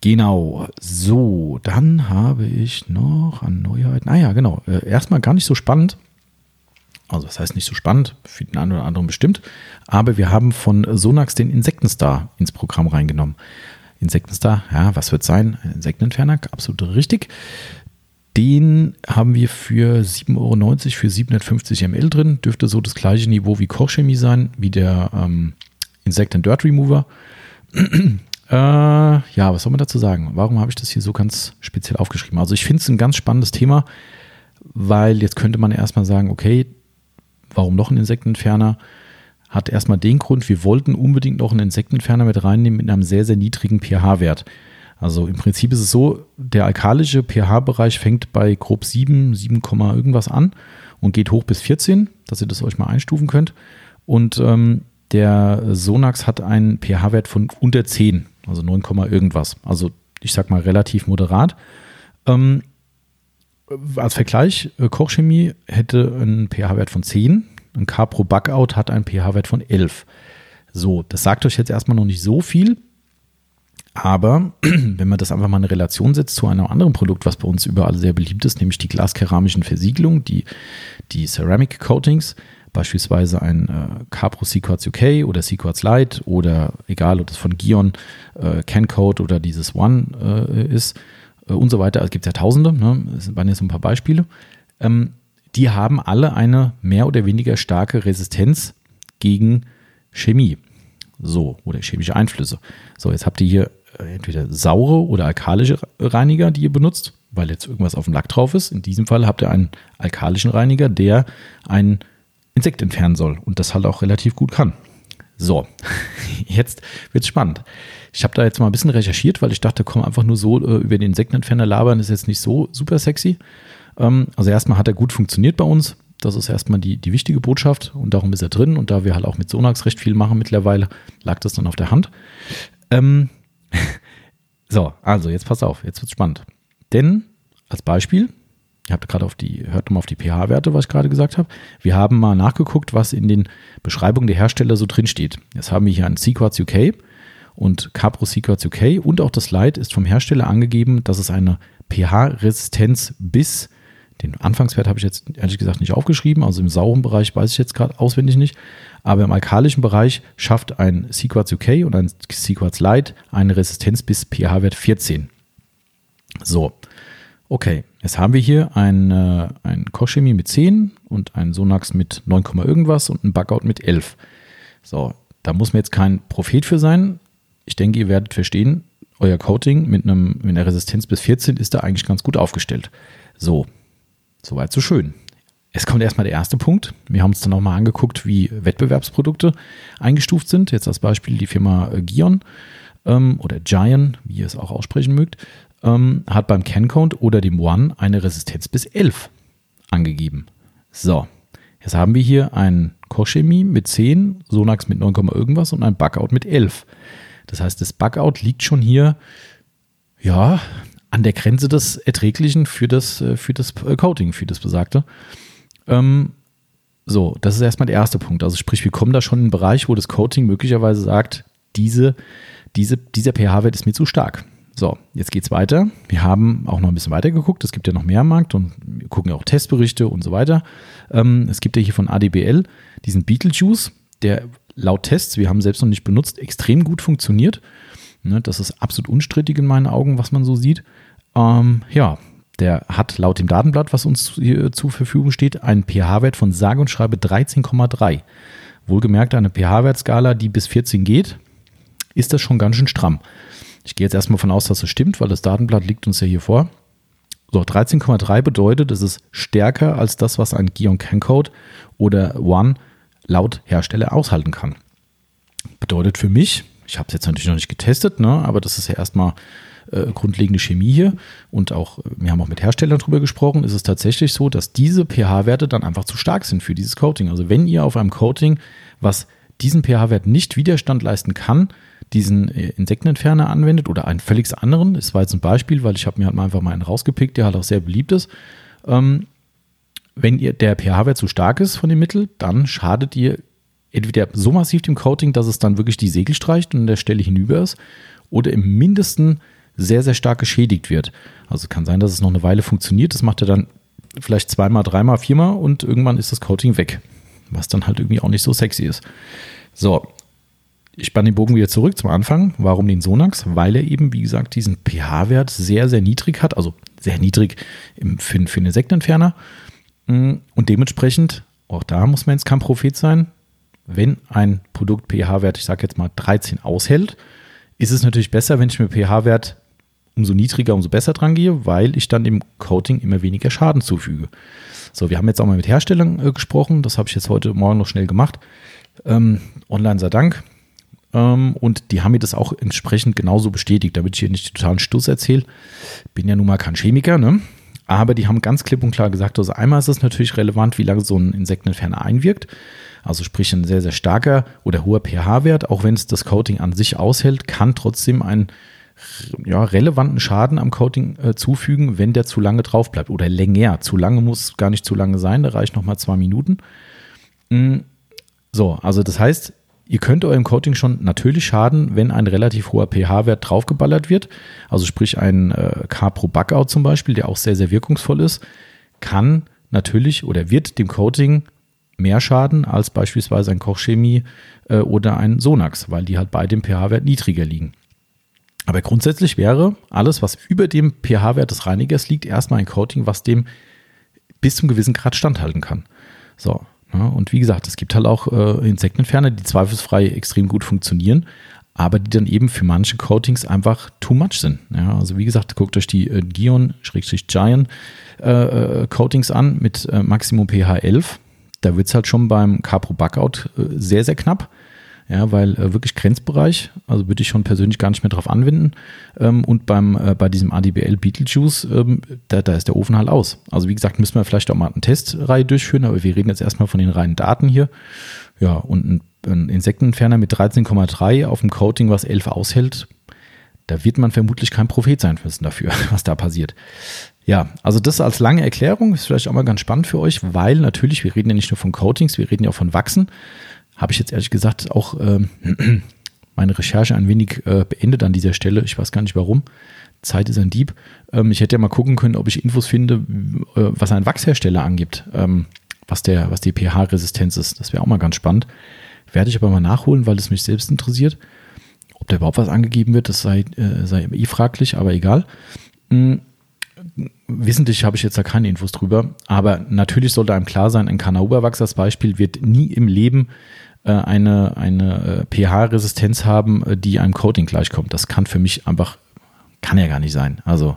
Genau. So, dann habe ich noch an Neuheiten. Ah ja, genau. Äh, erstmal gar nicht so spannend. Also das heißt nicht so spannend, für den einen oder anderen bestimmt. Aber wir haben von Sonax den Insektenstar ins Programm reingenommen. Insektenstar, ja, was wird sein? Ein Insektenentferner, absolut richtig. Den haben wir für 7,90 Euro für 750 ml drin. Dürfte so das gleiche Niveau wie Kochchemie sein, wie der ähm, Insect and Dirt Remover. äh, ja, was soll man dazu sagen? Warum habe ich das hier so ganz speziell aufgeschrieben? Also ich finde es ein ganz spannendes Thema, weil jetzt könnte man erstmal sagen, okay, warum noch ein Insektenentferner? Hat erstmal den Grund, wir wollten unbedingt noch einen Insektenentferner mit reinnehmen mit einem sehr, sehr niedrigen pH-Wert. Also im Prinzip ist es so, der alkalische pH-Bereich fängt bei grob 7, 7, irgendwas an und geht hoch bis 14, dass ihr das euch mal einstufen könnt. Und ähm, der Sonax hat einen pH-Wert von unter 10, also 9, irgendwas. Also ich sag mal relativ moderat. Ähm, als Vergleich, äh, Kochchemie hätte einen pH-Wert von 10, ein Capro Bugout hat einen pH-Wert von 11. So, das sagt euch jetzt erstmal noch nicht so viel, aber wenn man das einfach mal in Relation setzt zu einem anderen Produkt, was bei uns überall sehr beliebt ist, nämlich die glaskeramischen Versiegelungen, die, die Ceramic Coatings, beispielsweise ein äh, Capro Sequats UK oder Sequats Lite oder egal, ob das von Gion, äh, CanCode oder dieses One äh, ist äh, und so weiter. Es gibt ja tausende, ne? das waren jetzt ein paar Beispiele. Ähm, die haben alle eine mehr oder weniger starke Resistenz gegen Chemie. So, oder chemische Einflüsse. So, jetzt habt ihr hier äh, entweder saure oder alkalische Reiniger, die ihr benutzt, weil jetzt irgendwas auf dem Lack drauf ist. In diesem Fall habt ihr einen alkalischen Reiniger, der ein Insekt entfernen soll und das halt auch relativ gut kann. So, jetzt wird es spannend. Ich habe da jetzt mal ein bisschen recherchiert, weil ich dachte, komm, einfach nur so äh, über den Insektenentferner labern ist jetzt nicht so super sexy. Ähm, also erstmal hat er gut funktioniert bei uns. Das ist erstmal die, die wichtige Botschaft und darum ist er drin. Und da wir halt auch mit Sonax recht viel machen mittlerweile, lag das dann auf der Hand. Ähm, so, also jetzt pass auf, jetzt wird es spannend. Denn als Beispiel, ihr habt gerade auf die, hört mal auf die pH-Werte, was ich gerade gesagt habe. Wir haben mal nachgeguckt, was in den Beschreibungen der Hersteller so drin steht. Jetzt haben wir hier einen Sequats UK und Capro Sequats UK und auch das Light ist vom Hersteller angegeben, dass es eine pH-Resistenz bis den Anfangswert habe ich jetzt ehrlich gesagt nicht aufgeschrieben, also im sauren Bereich weiß ich jetzt gerade auswendig nicht. Aber im alkalischen Bereich schafft ein Sequats UK und ein Sequats Lite eine Resistenz bis pH-Wert 14. So, okay, jetzt haben wir hier ein, äh, ein Kochchemie mit 10 und ein Sonax mit 9, irgendwas und ein Bugout mit 11. So, da muss man jetzt kein Prophet für sein. Ich denke, ihr werdet verstehen, euer Coating mit, einem, mit einer Resistenz bis 14 ist da eigentlich ganz gut aufgestellt. So, Soweit so schön. Es kommt erstmal der erste Punkt. Wir haben uns dann auch mal angeguckt, wie Wettbewerbsprodukte eingestuft sind. Jetzt als Beispiel die Firma äh, Gion ähm, oder Giant, wie ihr es auch aussprechen mögt, ähm, hat beim CanCount oder dem One eine Resistenz bis 11 angegeben. So, jetzt haben wir hier ein Kochchemie mit 10, Sonax mit 9, irgendwas und ein Bugout mit 11. Das heißt, das Bugout liegt schon hier, ja, an der Grenze des Erträglichen für das, äh, für das äh, Coating, für das Besagte. Ähm, so, das ist erstmal der erste Punkt. Also sprich, wir kommen da schon in einen Bereich, wo das Coating möglicherweise sagt, diese, diese, dieser pH-Wert ist mir zu stark. So, jetzt geht es weiter. Wir haben auch noch ein bisschen weiter geguckt. Es gibt ja noch mehr am Markt und wir gucken ja auch Testberichte und so weiter. Ähm, es gibt ja hier von ADBL diesen Beetlejuice, der laut Tests, wir haben selbst noch nicht benutzt, extrem gut funktioniert. Ne, das ist absolut unstrittig in meinen Augen, was man so sieht. Ähm, ja, der hat laut dem Datenblatt, was uns hier zur Verfügung steht, einen pH-Wert von sage und schreibe 13,3. Wohlgemerkt eine pH-Wertskala, die bis 14 geht, ist das schon ganz schön stramm. Ich gehe jetzt erstmal von aus, dass das stimmt, weil das Datenblatt liegt uns ja hier vor. So, 13,3 bedeutet, es ist stärker als das, was ein Gion Cancode oder One laut Hersteller aushalten kann. Bedeutet für mich, ich habe es jetzt natürlich noch nicht getestet, ne, aber das ist ja erstmal äh, grundlegende Chemie hier und auch, wir haben auch mit Herstellern darüber gesprochen, ist es tatsächlich so, dass diese pH-Werte dann einfach zu stark sind für dieses Coating. Also wenn ihr auf einem Coating, was diesen pH-Wert nicht Widerstand leisten kann, diesen äh, Insektenentferner anwendet oder einen völlig anderen, das war jetzt ein Beispiel, weil ich habe mir halt mal einfach mal einen rausgepickt, der halt auch sehr beliebt ist. Ähm, wenn ihr der pH-Wert zu stark ist von dem Mittel, dann schadet ihr entweder so massiv dem Coating, dass es dann wirklich die Segel streicht und an der Stelle hinüber ist, oder im mindesten sehr, sehr stark geschädigt wird. Also kann sein, dass es noch eine Weile funktioniert. Das macht er dann vielleicht zweimal, dreimal, viermal und irgendwann ist das Coating weg. Was dann halt irgendwie auch nicht so sexy ist. So, ich spanne den Bogen wieder zurück zum Anfang. Warum den Sonax? Weil er eben, wie gesagt, diesen pH-Wert sehr, sehr niedrig hat. Also sehr niedrig für, für einen Insektenentferner. Mm, und dementsprechend, auch da muss man jetzt kein Prophet sein, wenn ein Produkt pH-Wert, ich sage jetzt mal 13 aushält, ist es natürlich besser, wenn ich mir pH-Wert umso niedriger, umso besser dran gehe, weil ich dann im Coating immer weniger Schaden zufüge. So, wir haben jetzt auch mal mit Herstellern äh, gesprochen, das habe ich jetzt heute Morgen noch schnell gemacht. Ähm, online sei Dank. Ähm, und die haben mir das auch entsprechend genauso bestätigt, damit ich hier nicht totalen Stuss erzähle. Bin ja nun mal kein Chemiker, ne? Aber die haben ganz klipp und klar gesagt, also einmal ist es natürlich relevant, wie lange so ein Insektenentferner einwirkt. Also sprich ein sehr, sehr starker oder hoher pH-Wert, auch wenn es das Coating an sich aushält, kann trotzdem einen ja, relevanten Schaden am Coating äh, zufügen, wenn der zu lange drauf bleibt oder länger. Zu lange muss gar nicht zu lange sein, da reicht nochmal zwei Minuten. Mm, so, also das heißt, Ihr könnt eurem Coating schon natürlich schaden, wenn ein relativ hoher pH-Wert draufgeballert wird. Also sprich ein äh, Capro Buckout zum Beispiel, der auch sehr, sehr wirkungsvoll ist, kann natürlich oder wird dem Coating mehr schaden als beispielsweise ein Kochchemie äh, oder ein Sonax, weil die halt bei dem pH-Wert niedriger liegen. Aber grundsätzlich wäre alles, was über dem pH-Wert des Reinigers liegt, erstmal ein Coating, was dem bis zum gewissen Grad standhalten kann. So, ja, und wie gesagt, es gibt halt auch äh, Insektenentferner, die zweifelsfrei extrem gut funktionieren, aber die dann eben für manche Coatings einfach too much sind. Ja, also wie gesagt, guckt euch die äh, Gion-Giant äh, äh, Coatings an mit äh, Maximum pH 11. Da wird es halt schon beim Capro Buckout äh, sehr, sehr knapp. Ja, weil äh, wirklich Grenzbereich, also würde ich schon persönlich gar nicht mehr drauf anwenden. Ähm, und beim, äh, bei diesem ADBL Beetlejuice, ähm, da, da ist der Ofen halt aus. Also wie gesagt, müssen wir vielleicht auch mal eine Testreihe durchführen, aber wir reden jetzt erstmal von den reinen Daten hier. Ja, und ein, ein Insektenentferner mit 13,3 auf dem Coating, was 11 aushält, da wird man vermutlich kein Prophet sein müssen dafür, was da passiert. Ja, also das als lange Erklärung ist vielleicht auch mal ganz spannend für euch, weil natürlich, wir reden ja nicht nur von Coatings, wir reden ja auch von Wachsen habe ich jetzt ehrlich gesagt auch ähm, meine Recherche ein wenig äh, beendet an dieser Stelle. Ich weiß gar nicht warum. Zeit ist ein Dieb. Ähm, ich hätte ja mal gucken können, ob ich Infos finde, äh, was ein Wachshersteller angibt, ähm, was, der, was die pH-Resistenz ist. Das wäre auch mal ganz spannend. Werde ich aber mal nachholen, weil es mich selbst interessiert. Ob da überhaupt was angegeben wird, das sei, äh, sei eh fraglich, aber egal. Mhm. Wissentlich habe ich jetzt da keine Infos drüber, aber natürlich sollte einem klar sein, ein Kanauberwachs als Beispiel wird nie im Leben äh, eine, eine äh, pH-Resistenz haben, äh, die einem Coating gleichkommt. Das kann für mich einfach, kann ja gar nicht sein. Also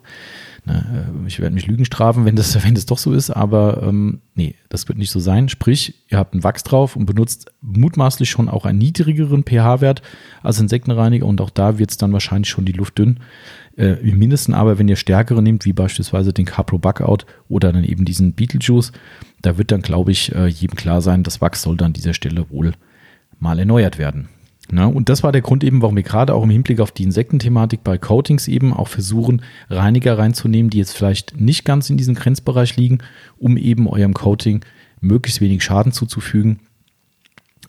ne, ich werde mich Lügen strafen, wenn das, wenn das doch so ist, aber ähm, nee, das wird nicht so sein. Sprich, ihr habt einen Wachs drauf und benutzt mutmaßlich schon auch einen niedrigeren pH-Wert als Insektenreiniger und auch da wird es dann wahrscheinlich schon die Luft dünn. Äh, Im Mindesten aber, wenn ihr stärkere nehmt, wie beispielsweise den Capro Buckout oder dann eben diesen Beetlejuice, da wird dann, glaube ich, jedem klar sein, das Wachs sollte an dieser Stelle wohl mal erneuert werden. Na, und das war der Grund eben, warum wir gerade auch im Hinblick auf die Insektenthematik bei Coatings eben auch versuchen, Reiniger reinzunehmen, die jetzt vielleicht nicht ganz in diesem Grenzbereich liegen, um eben eurem Coating möglichst wenig Schaden zuzufügen.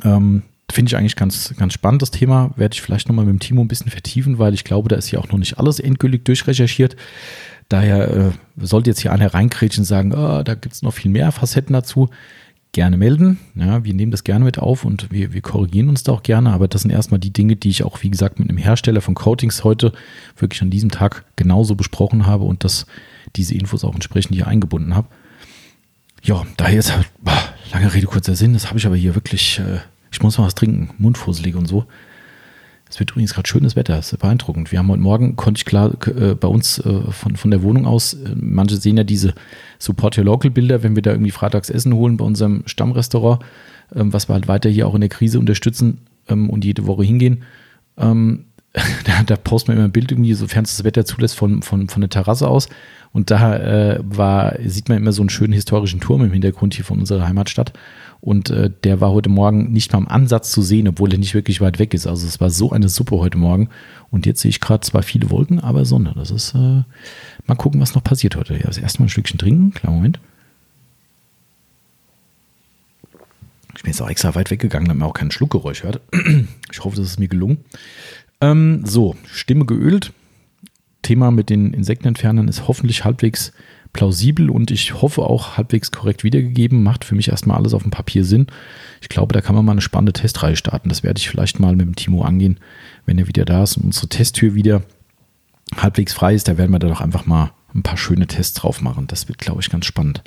Ähm, Finde ich eigentlich ganz, ganz spannend, das Thema. Werde ich vielleicht nochmal mit dem Timo ein bisschen vertiefen, weil ich glaube, da ist ja auch noch nicht alles endgültig durchrecherchiert. Daher äh, sollte jetzt hier einer reinkrätschen und sagen, oh, da gibt es noch viel mehr Facetten dazu gerne melden. Ja, wir nehmen das gerne mit auf und wir, wir korrigieren uns da auch gerne. Aber das sind erstmal die Dinge, die ich auch, wie gesagt, mit einem Hersteller von Coatings heute wirklich an diesem Tag genauso besprochen habe und dass diese Infos auch entsprechend hier eingebunden habe. Ja, daher ist halt, lange Rede, kurzer Sinn. Das habe ich aber hier wirklich, äh, ich muss mal was trinken, mundfusselig und so. Es wird übrigens gerade schönes Wetter, das ist beeindruckend. Wir haben heute Morgen, konnte ich klar äh, bei uns äh, von, von der Wohnung aus, äh, manche sehen ja diese Support Your Local Bilder, wenn wir da irgendwie freitags Essen holen bei unserem Stammrestaurant, ähm, was wir halt weiter hier auch in der Krise unterstützen ähm, und jede Woche hingehen. Ähm, da, da posten wir immer ein Bild irgendwie, sofern es das Wetter zulässt, von, von, von der Terrasse aus. Und da äh, war, sieht man immer so einen schönen historischen Turm im Hintergrund hier von unserer Heimatstadt. Und äh, der war heute Morgen nicht mal im Ansatz zu sehen, obwohl er nicht wirklich weit weg ist. Also es war so eine Suppe heute Morgen. Und jetzt sehe ich gerade zwar viele Wolken, aber Sonne. Das ist, äh, mal gucken, was noch passiert heute. Ja, das erste Mal ein Stückchen trinken. Klar, Moment. Ich bin jetzt auch extra weit weggegangen, damit man auch kein Schluckgeräusch hört. Ich hoffe, das ist mir gelungen. Ähm, so, Stimme geölt. Thema mit den Insektenentfernern ist hoffentlich halbwegs plausibel und ich hoffe auch halbwegs korrekt wiedergegeben. Macht für mich erstmal alles auf dem Papier Sinn. Ich glaube, da kann man mal eine spannende Testreihe starten. Das werde ich vielleicht mal mit dem Timo angehen, wenn er wieder da ist und unsere Testtür wieder halbwegs frei ist. Da werden wir da doch einfach mal ein paar schöne Tests drauf machen. Das wird, glaube ich, ganz spannend.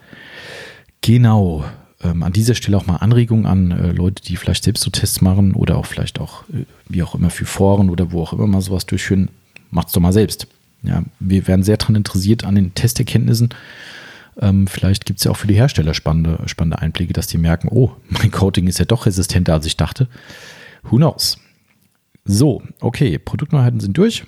Genau. Ähm, an dieser Stelle auch mal Anregungen an äh, Leute, die vielleicht selbst so Tests machen oder auch vielleicht auch, äh, wie auch immer, für Foren oder wo auch immer mal sowas durchführen. Macht's doch mal selbst. Ja, wir werden sehr daran interessiert an den Testerkenntnissen. Ähm, vielleicht gibt es ja auch für die Hersteller spannende, spannende Einblicke, dass die merken, oh, mein Coating ist ja doch resistenter, als ich dachte. Who knows? So, okay, Produktneuheiten sind durch.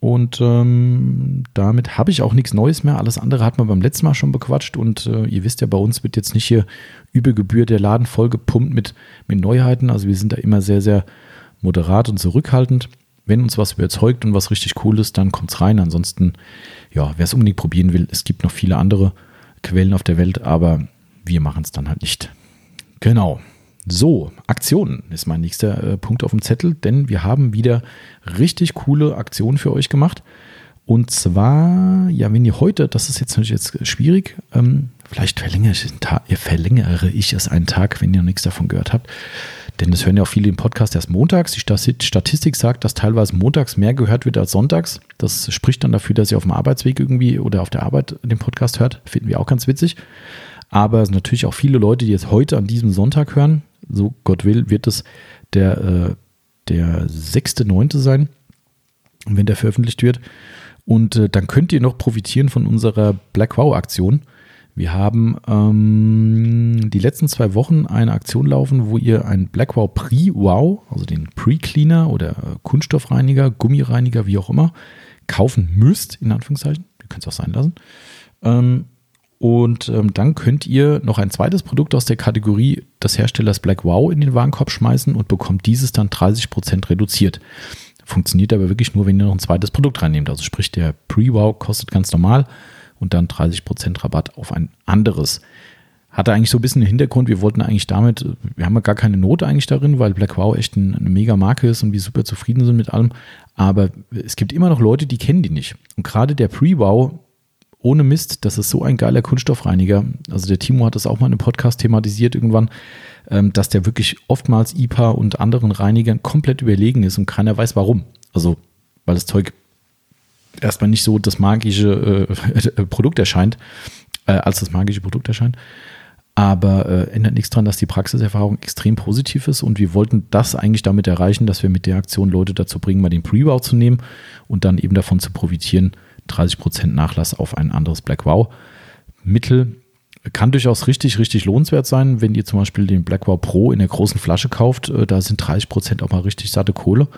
Und ähm, damit habe ich auch nichts Neues mehr. Alles andere hat man beim letzten Mal schon bequatscht. Und äh, ihr wisst ja, bei uns wird jetzt nicht hier über Gebühr der Laden vollgepumpt mit, mit Neuheiten. Also wir sind da immer sehr, sehr moderat und zurückhaltend. Wenn uns was überzeugt und was richtig cool ist, dann kommt es rein. Ansonsten, ja, wer es unbedingt probieren will, es gibt noch viele andere Quellen auf der Welt, aber wir machen es dann halt nicht. Genau. So, Aktionen ist mein nächster äh, Punkt auf dem Zettel, denn wir haben wieder richtig coole Aktionen für euch gemacht. Und zwar, ja, wenn ihr heute, das ist jetzt natürlich jetzt schwierig, ähm, vielleicht verlängere ich, Tag, verlängere ich es einen Tag, wenn ihr noch nichts davon gehört habt. Denn das hören ja auch viele im Podcast erst montags. Die Statistik sagt, dass teilweise montags mehr gehört wird als sonntags. Das spricht dann dafür, dass ihr auf dem Arbeitsweg irgendwie oder auf der Arbeit den Podcast hört. Finden wir auch ganz witzig. Aber es sind natürlich auch viele Leute, die jetzt heute an diesem Sonntag hören. So Gott will, wird es der, äh, der 6.9. sein, wenn der veröffentlicht wird. Und äh, dann könnt ihr noch profitieren von unserer Black Wow-Aktion. Wir haben ähm, die letzten zwei Wochen eine Aktion laufen, wo ihr einen Blackwell Pre-Wow, also den Pre-Cleaner oder äh, Kunststoffreiniger, Gummireiniger, wie auch immer, kaufen müsst, in Anführungszeichen. Ihr könnt es auch sein lassen. Ähm, und ähm, dann könnt ihr noch ein zweites Produkt aus der Kategorie des Herstellers Black Wow in den Warenkorb schmeißen und bekommt dieses dann 30% reduziert. Funktioniert aber wirklich nur, wenn ihr noch ein zweites Produkt reinnehmt. Also sprich, der Pre-Wow kostet ganz normal und dann 30% Rabatt auf ein anderes. Hatte eigentlich so ein bisschen den Hintergrund, wir wollten eigentlich damit, wir haben ja gar keine Note eigentlich darin, weil Black Wow echt eine mega Marke ist und wir super zufrieden sind mit allem. Aber es gibt immer noch Leute, die kennen die nicht. Und gerade der Pre-Wow, ohne Mist, das ist so ein geiler Kunststoffreiniger. Also der Timo hat das auch mal in einem Podcast thematisiert irgendwann, ähm, dass der wirklich oftmals IPA und anderen Reinigern komplett überlegen ist und keiner weiß warum. Also, weil das Zeug erstmal nicht so das magische äh, Produkt erscheint, äh, als das magische Produkt erscheint. Aber äh, ändert nichts daran, dass die Praxiserfahrung extrem positiv ist und wir wollten das eigentlich damit erreichen, dass wir mit der Aktion Leute dazu bringen, mal den Pre-Wow zu nehmen und dann eben davon zu profitieren, 30% Nachlass auf ein anderes Black Wow. Mittel kann durchaus richtig, richtig lohnenswert sein, wenn ihr zum Beispiel den Black Wow Pro in der großen Flasche kauft. Äh, da sind 30% auch mal richtig satte Kohle.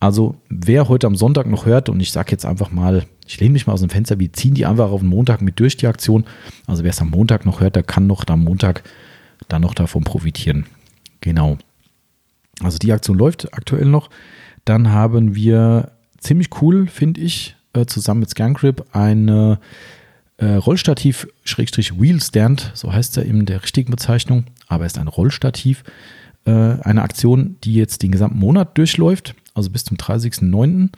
Also wer heute am Sonntag noch hört, und ich sage jetzt einfach mal, ich lehne mich mal aus dem Fenster, wir ziehen die einfach auf den Montag mit durch die Aktion. Also wer es am Montag noch hört, der kann noch am Montag dann noch davon profitieren. Genau. Also die Aktion läuft aktuell noch. Dann haben wir ziemlich cool, finde ich, äh, zusammen mit ScanGrip eine äh, Rollstativ-Wheelstand, so heißt er in der richtigen Bezeichnung, aber ist ein Rollstativ. Äh, eine Aktion, die jetzt den gesamten Monat durchläuft also bis zum 30.09.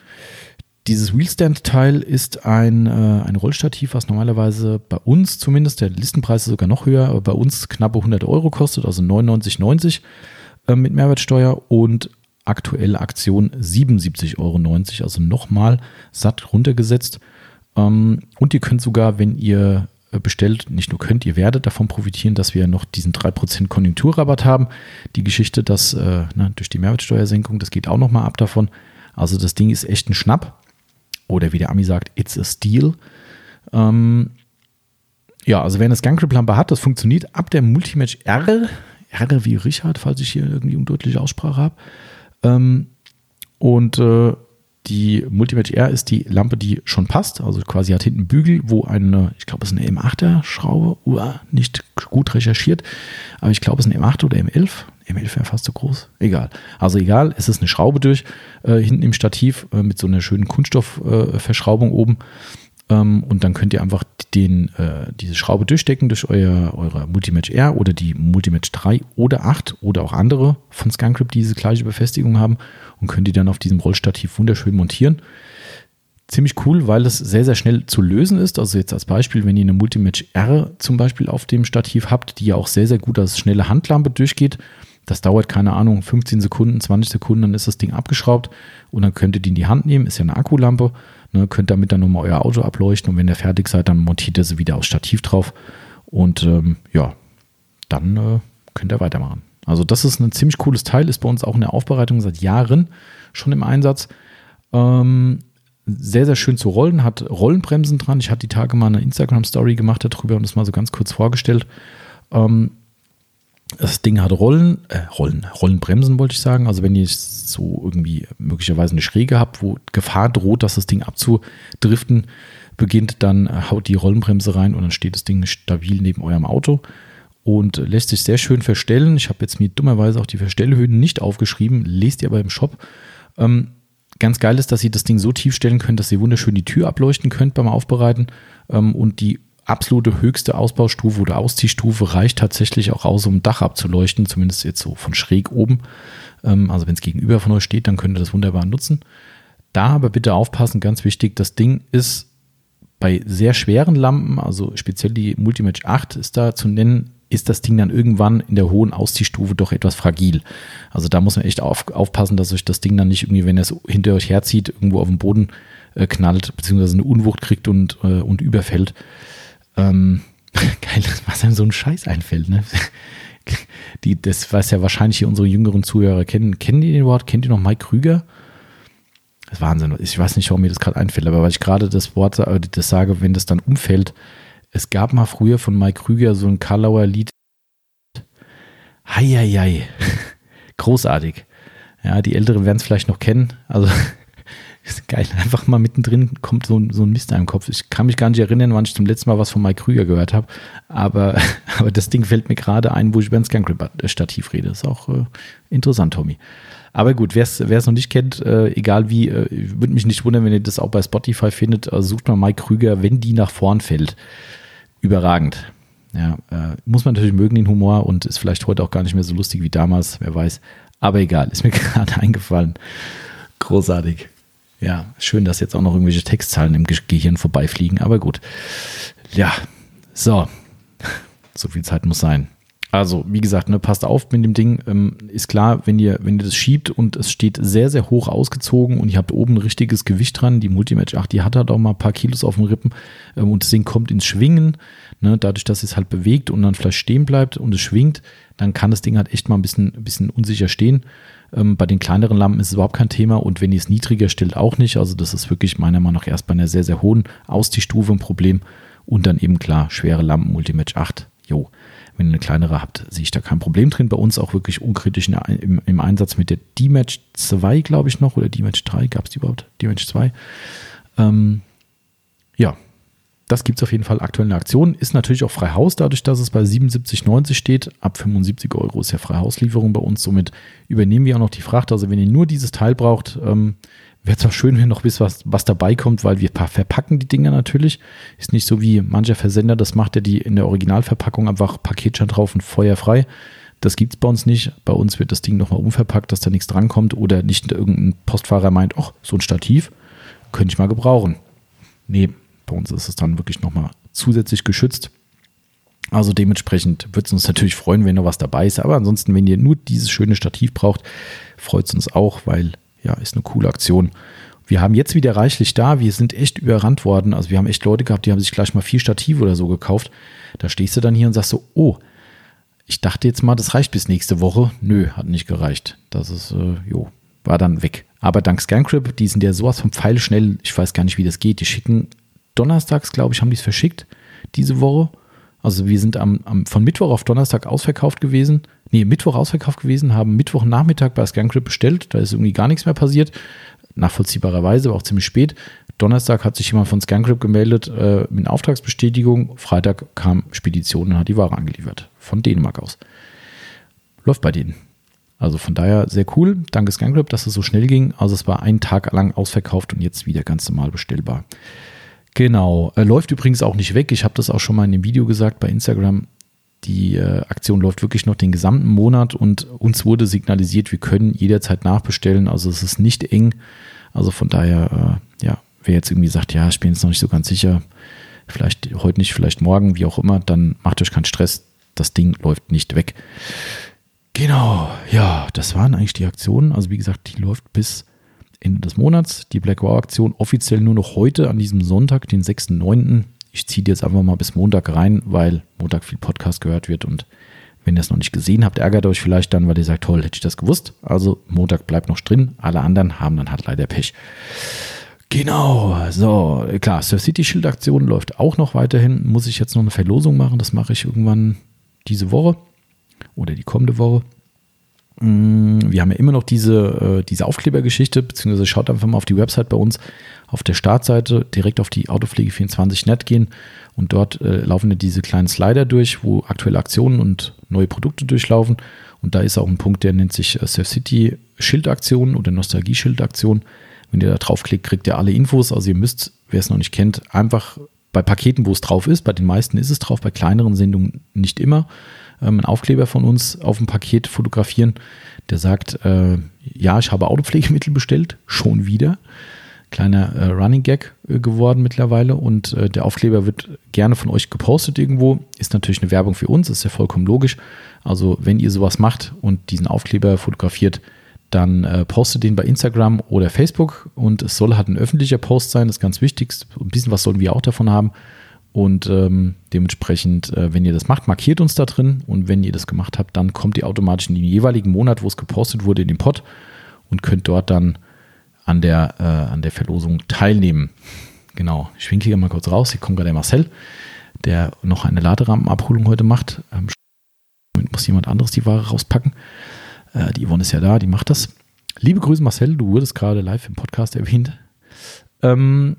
Dieses Wheelstand-Teil ist ein, äh, ein Rollstativ, was normalerweise bei uns zumindest, der Listenpreis ist sogar noch höher, aber bei uns knappe 100 Euro kostet, also 99,90 äh, mit Mehrwertsteuer und aktuelle Aktion 77,90 Euro, also nochmal satt runtergesetzt. Ähm, und ihr könnt sogar, wenn ihr äh, bestellt, nicht nur könnt, ihr werdet davon profitieren, dass wir noch diesen 3% Konjunkturrabatt haben. Die Geschichte, dass äh, ne, durch die Mehrwertsteuersenkung, das geht auch nochmal ab davon. Also das Ding ist echt ein Schnapp. Oder wie der Ami sagt, it's a steal. Ähm, ja, also wer eine Scancrip-Lampe hat, das funktioniert ab der Multimatch R, R wie Richard, falls ich hier irgendwie undeutliche Aussprache habe. Ähm, und äh, die Multimatch R ist die Lampe, die schon passt. Also quasi hat hinten Bügel, wo eine, ich glaube, es ist eine M8er Schraube, uh, nicht gut recherchiert, aber ich glaube, es ist eine M8 oder M11. M11 wäre fast so groß. Egal. Also egal, es ist eine Schraube durch, äh, hinten im Stativ äh, mit so einer schönen Kunststoffverschraubung äh, oben. Ähm, und dann könnt ihr einfach den, äh, diese Schraube durchstecken durch euer, eure Multimatch R oder die Multimatch 3 oder 8 oder auch andere von ScanCrypt, die diese gleiche Befestigung haben und könnt die dann auf diesem Rollstativ wunderschön montieren. Ziemlich cool, weil es sehr, sehr schnell zu lösen ist. Also jetzt als Beispiel, wenn ihr eine Multimatch R zum Beispiel auf dem Stativ habt, die ja auch sehr, sehr gut als schnelle Handlampe durchgeht, das dauert, keine Ahnung, 15 Sekunden, 20 Sekunden, dann ist das Ding abgeschraubt und dann könnt ihr die in die Hand nehmen, ist ja eine Akkulampe, ne, könnt damit dann nochmal euer Auto ableuchten und wenn ihr fertig seid, dann montiert ihr sie wieder aufs Stativ drauf und ähm, ja, dann äh, könnt ihr weitermachen. Also das ist ein ziemlich cooles Teil, ist bei uns auch in der Aufbereitung seit Jahren schon im Einsatz. Ähm, sehr, sehr schön zu rollen, hat Rollenbremsen dran. Ich hatte die Tage mal eine Instagram-Story gemacht darüber und das mal so ganz kurz vorgestellt. Ähm, das Ding hat Rollen, äh, Rollen, Rollenbremsen wollte ich sagen. Also wenn ihr so irgendwie möglicherweise eine Schräge habt, wo Gefahr droht, dass das Ding abzudriften beginnt, dann äh, haut die Rollenbremse rein und dann steht das Ding stabil neben eurem Auto und lässt sich sehr schön verstellen. Ich habe jetzt mir dummerweise auch die Verstellhöhen nicht aufgeschrieben, lest ihr aber im Shop. Ähm, ganz geil ist, dass ihr das Ding so tief stellen könnt, dass ihr wunderschön die Tür ableuchten könnt beim Aufbereiten ähm, und die absolute höchste Ausbaustufe oder Ausziehstufe reicht tatsächlich auch aus, um ein Dach abzuleuchten, zumindest jetzt so von schräg oben. Ähm, also wenn es gegenüber von euch steht, dann könnt ihr das wunderbar nutzen. Da aber bitte aufpassen, ganz wichtig, das Ding ist bei sehr schweren Lampen, also speziell die Multimatch 8 ist da zu nennen, ist das Ding dann irgendwann in der hohen Ausziehstufe doch etwas fragil. Also da muss man echt auf, aufpassen, dass euch das Ding dann nicht irgendwie, wenn es hinter euch herzieht, irgendwo auf den Boden äh, knallt, beziehungsweise eine Unwucht kriegt und, äh, und überfällt. Ähm, geil, was einem so ein Scheiß einfällt, ne? Die, das, was ja wahrscheinlich hier unsere jüngeren Zuhörer kennen. Kennen die den Wort? Kennt ihr noch Mike Krüger? Das ist Wahnsinn. Ich weiß nicht, warum mir das gerade einfällt, aber weil ich gerade das Wort äh, das sage, wenn das dann umfällt. Es gab mal früher von Mike Krüger so ein Karlauer Lied. Heieiei. Großartig. Ja, die Älteren werden es vielleicht noch kennen. Also ist geil. Einfach mal mittendrin kommt so, so ein Mist in einem Kopf. Ich kann mich gar nicht erinnern, wann ich zum letzten Mal was von Mike Krüger gehört habe. Aber, aber das Ding fällt mir gerade ein, wo ich über ein Scangrip-Stativ rede. Ist auch äh, interessant, Tommy. Aber gut, wer es noch nicht kennt, äh, egal wie, äh, würde mich nicht wundern, wenn ihr das auch bei Spotify findet. Also sucht mal Mike Krüger, wenn die nach vorn fällt. Überragend. Ja, äh, muss man natürlich mögen, den Humor, und ist vielleicht heute auch gar nicht mehr so lustig wie damals, wer weiß. Aber egal, ist mir gerade eingefallen. Großartig. Ja, schön, dass jetzt auch noch irgendwelche Textzahlen im Gehirn vorbeifliegen, aber gut. Ja, so. So viel Zeit muss sein. Also, wie gesagt, ne, passt auf mit dem Ding. Ähm, ist klar, wenn ihr, wenn ihr das schiebt und es steht sehr, sehr hoch ausgezogen und ihr habt oben ein richtiges Gewicht dran, die Multimatch 8, die hat halt auch mal ein paar Kilos auf den Rippen ähm, und das Ding kommt ins Schwingen. Ne, dadurch, dass es halt bewegt und dann vielleicht stehen bleibt und es schwingt, dann kann das Ding halt echt mal ein bisschen, ein bisschen unsicher stehen. Ähm, bei den kleineren Lampen ist es überhaupt kein Thema und wenn ihr es niedriger stellt, auch nicht. Also, das ist wirklich meiner Meinung nach erst bei einer sehr, sehr hohen Ausziehstufe ein Problem und dann eben klar, schwere Lampen, Multimatch 8. Jo. Wenn ihr eine kleinere habt, sehe ich da kein Problem drin. Bei uns auch wirklich unkritisch im, im Einsatz mit der D-Match 2, glaube ich noch, oder D-Match 3, gab es die überhaupt? D-Match 2. Ähm, ja, das gibt es auf jeden Fall aktuell in der Aktion. Ist natürlich auch frei Haus, dadurch, dass es bei 77,90 steht. Ab 75 Euro ist ja freie Hauslieferung bei uns. Somit übernehmen wir auch noch die Fracht. Also wenn ihr nur dieses Teil braucht, ähm, Wäre zwar schön, wenn noch bis was, was dabei kommt, weil wir verpacken die Dinger natürlich. Ist nicht so wie mancher Versender, das macht ja die in der Originalverpackung einfach Paketschein drauf und feuerfrei. Das gibt es bei uns nicht. Bei uns wird das Ding nochmal umverpackt, dass da nichts drankommt oder nicht irgendein Postfahrer meint, ach, so ein Stativ könnte ich mal gebrauchen. Nee, bei uns ist es dann wirklich nochmal zusätzlich geschützt. Also dementsprechend würde es uns natürlich freuen, wenn noch was dabei ist. Aber ansonsten, wenn ihr nur dieses schöne Stativ braucht, freut es uns auch, weil ja, ist eine coole Aktion. Wir haben jetzt wieder reichlich da. Wir sind echt überrannt worden. Also wir haben echt Leute gehabt, die haben sich gleich mal vier Stative oder so gekauft. Da stehst du dann hier und sagst so, oh, ich dachte jetzt mal, das reicht bis nächste Woche. Nö, hat nicht gereicht. Das ist, äh, jo, war dann weg. Aber dank Scancrip, die sind ja sowas vom Pfeil schnell. Ich weiß gar nicht, wie das geht. Die schicken donnerstags, glaube ich, haben die es verschickt diese Woche. Also wir sind am, am, von Mittwoch auf Donnerstag ausverkauft gewesen nee, Mittwoch ausverkauft gewesen, haben Mittwochnachmittag bei Scancrip bestellt. Da ist irgendwie gar nichts mehr passiert. Nachvollziehbarerweise, aber auch ziemlich spät. Donnerstag hat sich jemand von Scancrip gemeldet äh, mit Auftragsbestätigung. Freitag kam Spedition und hat die Ware angeliefert. Von Dänemark aus. Läuft bei denen. Also von daher sehr cool. Danke Scancrip, dass es so schnell ging. Also es war einen Tag lang ausverkauft und jetzt wieder ganz normal bestellbar. Genau. Äh, läuft übrigens auch nicht weg. Ich habe das auch schon mal in dem Video gesagt bei Instagram. Die äh, Aktion läuft wirklich noch den gesamten Monat und uns wurde signalisiert, wir können jederzeit nachbestellen. Also es ist nicht eng. Also von daher, äh, ja, wer jetzt irgendwie sagt, ja, ich bin jetzt noch nicht so ganz sicher, vielleicht heute nicht, vielleicht morgen, wie auch immer, dann macht euch keinen Stress. Das Ding läuft nicht weg. Genau, ja, das waren eigentlich die Aktionen. Also wie gesagt, die läuft bis Ende des Monats. Die Black Wow Aktion offiziell nur noch heute an diesem Sonntag, den 6.9 ich ziehe jetzt einfach mal bis Montag rein, weil Montag viel Podcast gehört wird und wenn ihr es noch nicht gesehen habt, ärgert euch vielleicht dann, weil ihr sagt, toll, hätte ich das gewusst. Also Montag bleibt noch drin, alle anderen haben dann halt leider Pech. Genau, so, klar, Surf City Schildaktion läuft auch noch weiterhin. Muss ich jetzt noch eine Verlosung machen? Das mache ich irgendwann diese Woche oder die kommende Woche. Mm, wir haben ja immer noch diese, äh, diese Aufklebergeschichte, beziehungsweise schaut einfach mal auf die Website bei uns, auf der Startseite direkt auf die Autopflege24net gehen und dort äh, laufen ja diese kleinen Slider durch, wo aktuelle Aktionen und neue Produkte durchlaufen. Und da ist auch ein Punkt, der nennt sich äh, Surf City Schildaktion oder Nostalgie Schildaktion. Wenn ihr da draufklickt, kriegt ihr alle Infos. Also ihr müsst, wer es noch nicht kennt, einfach bei Paketen, wo es drauf ist, bei den meisten ist es drauf, bei kleineren Sendungen nicht immer, ähm, einen Aufkleber von uns auf dem Paket fotografieren, der sagt, äh, ja, ich habe Autopflegemittel bestellt, schon wieder. Kleiner äh, Running Gag äh, geworden mittlerweile und äh, der Aufkleber wird gerne von euch gepostet irgendwo. Ist natürlich eine Werbung für uns, ist ja vollkommen logisch. Also wenn ihr sowas macht und diesen Aufkleber fotografiert, dann äh, postet den bei Instagram oder Facebook und es soll halt ein öffentlicher Post sein, das ist ganz wichtig. Ein bisschen was sollen wir auch davon haben. Und ähm, dementsprechend, äh, wenn ihr das macht, markiert uns da drin. Und wenn ihr das gemacht habt, dann kommt ihr automatisch in den jeweiligen Monat, wo es gepostet wurde, in den Pod und könnt dort dann an der, äh, an der Verlosung teilnehmen. Genau, ich winke hier mal kurz raus. Hier kommt gerade der Marcel, der noch eine Laderampenabholung heute macht. Ähm, muss jemand anderes die Ware rauspacken. Äh, die Yvonne ist ja da, die macht das. Liebe Grüße, Marcel, du wurdest gerade live im Podcast erwähnt. Ähm,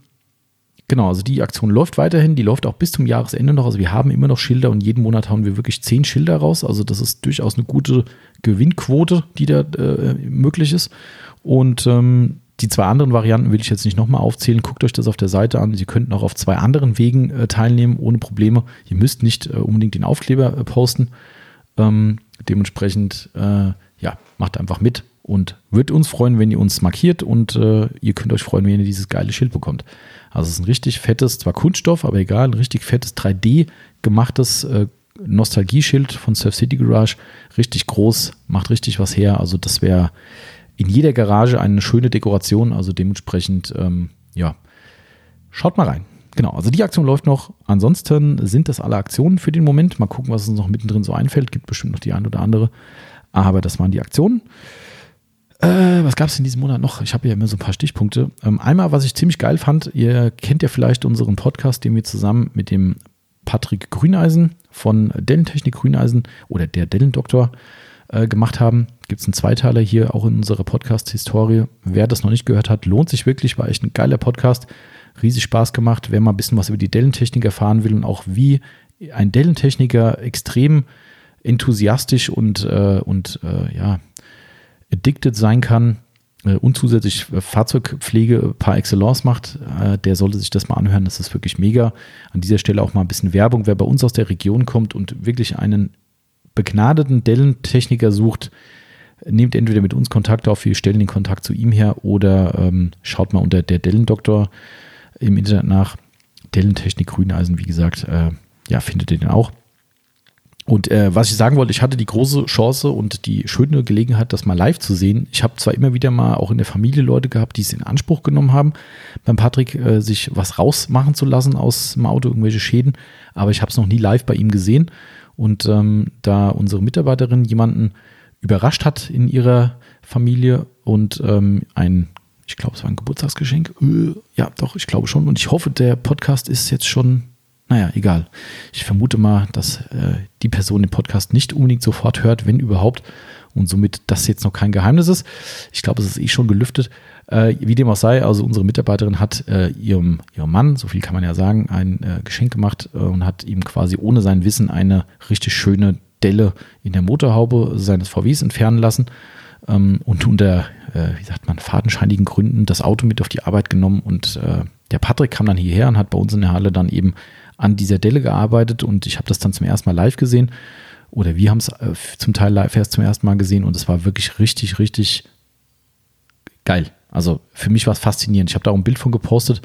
genau, also die Aktion läuft weiterhin, die läuft auch bis zum Jahresende noch. Also wir haben immer noch Schilder und jeden Monat hauen wir wirklich zehn Schilder raus. Also das ist durchaus eine gute Gewinnquote, die da äh, möglich ist. Und ähm, die zwei anderen Varianten will ich jetzt nicht nochmal aufzählen. Guckt euch das auf der Seite an. Sie könnten auch auf zwei anderen Wegen äh, teilnehmen, ohne Probleme. Ihr müsst nicht äh, unbedingt den Aufkleber äh, posten. Ähm, dementsprechend, äh, ja, macht einfach mit und wird uns freuen, wenn ihr uns markiert und äh, ihr könnt euch freuen, wenn ihr dieses geile Schild bekommt. Also es ist ein richtig fettes, zwar Kunststoff, aber egal, ein richtig fettes 3D gemachtes äh, Nostalgie-Schild von Surf City Garage. Richtig groß, macht richtig was her. Also das wäre in jeder Garage eine schöne Dekoration. Also dementsprechend, ähm, ja, schaut mal rein. Genau, also die Aktion läuft noch. Ansonsten sind das alle Aktionen für den Moment. Mal gucken, was uns noch mittendrin so einfällt. Gibt bestimmt noch die ein oder andere. Aber das waren die Aktionen. Äh, was gab es in diesem Monat noch? Ich habe ja immer so ein paar Stichpunkte. Ähm, einmal, was ich ziemlich geil fand, ihr kennt ja vielleicht unseren Podcast, den wir zusammen mit dem Patrick Grüneisen von Dellentechnik Grüneisen oder der Dellendoktor äh, gemacht haben. Gibt es einen Zweiteiler hier auch in unserer Podcast-Historie. Wer das noch nicht gehört hat, lohnt sich wirklich, war echt ein geiler Podcast. Riesig Spaß gemacht. Wer mal ein bisschen was über die Dellentechnik erfahren will und auch wie ein Dellentechniker extrem enthusiastisch und, äh, und äh, ja, addicted sein kann äh, und zusätzlich Fahrzeugpflege par excellence macht, äh, der sollte sich das mal anhören. Das ist wirklich mega. An dieser Stelle auch mal ein bisschen Werbung. Wer bei uns aus der Region kommt und wirklich einen begnadeten Dellentechniker sucht, nehmt entweder mit uns Kontakt auf, wir stellen den Kontakt zu ihm her oder ähm, schaut mal unter der Dellendoktor im Internet nach. Dellentechnik Grüneisen, wie gesagt, äh, ja, findet ihr den auch. Und äh, was ich sagen wollte, ich hatte die große Chance und die schöne Gelegenheit, das mal live zu sehen. Ich habe zwar immer wieder mal auch in der Familie Leute gehabt, die es in Anspruch genommen haben, beim Patrick äh, sich was rausmachen zu lassen aus dem Auto, irgendwelche Schäden, aber ich habe es noch nie live bei ihm gesehen. Und ähm, da unsere Mitarbeiterin jemanden überrascht hat in ihrer Familie und ähm, ein, ich glaube, es war ein Geburtstagsgeschenk. Äh, ja, doch, ich glaube schon. Und ich hoffe, der Podcast ist jetzt schon naja, egal. Ich vermute mal, dass äh, die Person den Podcast nicht unbedingt sofort hört, wenn überhaupt. Und somit das jetzt noch kein Geheimnis ist. Ich glaube, es ist eh schon gelüftet. Äh, wie dem auch sei, also unsere Mitarbeiterin hat äh, ihrem, ihrem Mann, so viel kann man ja sagen, ein äh, Geschenk gemacht äh, und hat ihm quasi ohne sein Wissen eine richtig schöne Delle in der Motorhaube seines VWs entfernen lassen ähm, und unter, äh, wie sagt man, fadenscheinigen Gründen das Auto mit auf die Arbeit genommen und äh, der Patrick kam dann hierher und hat bei uns in der Halle dann eben an dieser Delle gearbeitet und ich habe das dann zum ersten Mal live gesehen oder wir haben es äh, zum Teil live erst zum ersten Mal gesehen und es war wirklich richtig, richtig geil. Also für mich war es faszinierend. Ich habe da auch ein Bild von gepostet,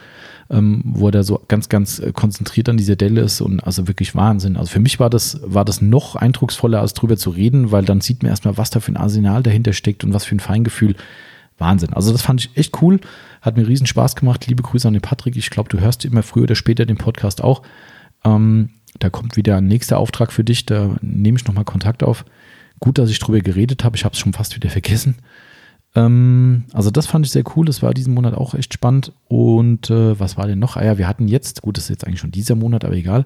ähm, wo er da so ganz, ganz äh, konzentriert an dieser Delle ist und also wirklich Wahnsinn. Also für mich war das, war das noch eindrucksvoller, als drüber zu reden, weil dann sieht man erstmal, was da für ein Arsenal dahinter steckt und was für ein Feingefühl. Wahnsinn. Also das fand ich echt cool. Hat mir riesen Spaß gemacht. Liebe Grüße an den Patrick. Ich glaube, du hörst immer früher oder später den Podcast auch. Ähm, da kommt wieder ein nächster Auftrag für dich. Da nehme ich nochmal Kontakt auf. Gut, dass ich drüber geredet habe. Ich habe es schon fast wieder vergessen. Ähm, also das fand ich sehr cool. Das war diesen Monat auch echt spannend. Und äh, was war denn noch? Ah ja, wir hatten jetzt, gut, das ist jetzt eigentlich schon dieser Monat, aber egal,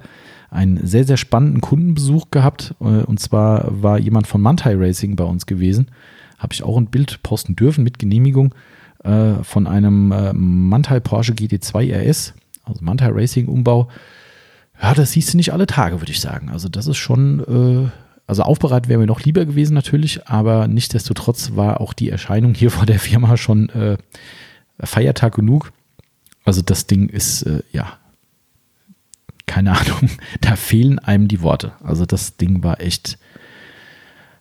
einen sehr, sehr spannenden Kundenbesuch gehabt. Äh, und zwar war jemand von Mantai Racing bei uns gewesen. Habe ich auch ein Bild posten dürfen mit Genehmigung äh, von einem äh, Mantai Porsche GT2 RS, also Mantai Racing Umbau. Ja, das siehst du nicht alle Tage, würde ich sagen. Also das ist schon, äh, also aufbereitet wäre mir noch lieber gewesen natürlich, aber nichtsdestotrotz war auch die Erscheinung hier vor der Firma schon äh, Feiertag genug. Also das Ding ist, äh, ja, keine Ahnung, da fehlen einem die Worte. Also das Ding war echt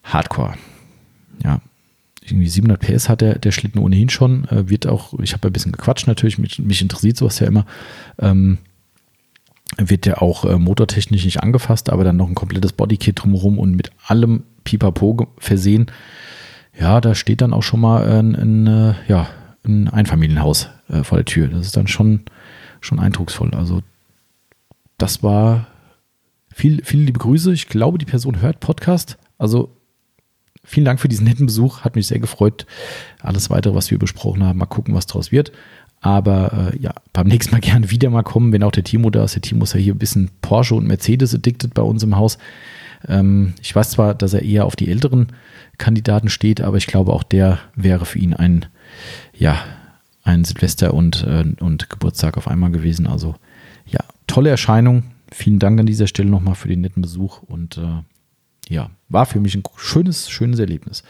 hardcore. Ja, irgendwie 700 PS hat der, der Schlitten ohnehin schon. Äh, wird auch, ich habe ein bisschen gequatscht natürlich, mich, mich interessiert sowas ja immer. Ähm, wird der auch äh, motortechnisch nicht angefasst, aber dann noch ein komplettes Bodykit drumherum und mit allem Pipapo versehen. Ja, da steht dann auch schon mal ein, ein, äh, ja, ein Einfamilienhaus äh, vor der Tür. Das ist dann schon, schon eindrucksvoll. Also das war viel, viele liebe Grüße. Ich glaube, die Person hört Podcast. Also vielen Dank für diesen netten Besuch. Hat mich sehr gefreut. Alles weitere, was wir besprochen haben, mal gucken, was draus wird. Aber äh, ja, beim nächsten Mal gerne wieder mal kommen, wenn auch der Timo da ist. Der Timo ist ja hier ein bisschen Porsche und Mercedes addicted bei uns im Haus. Ähm, ich weiß zwar, dass er eher auf die älteren Kandidaten steht, aber ich glaube, auch der wäre für ihn ein, ja, ein Silvester und, äh, und Geburtstag auf einmal gewesen. Also ja, tolle Erscheinung. Vielen Dank an dieser Stelle nochmal für den netten Besuch und äh, ja, war für mich ein schönes, schönes Erlebnis.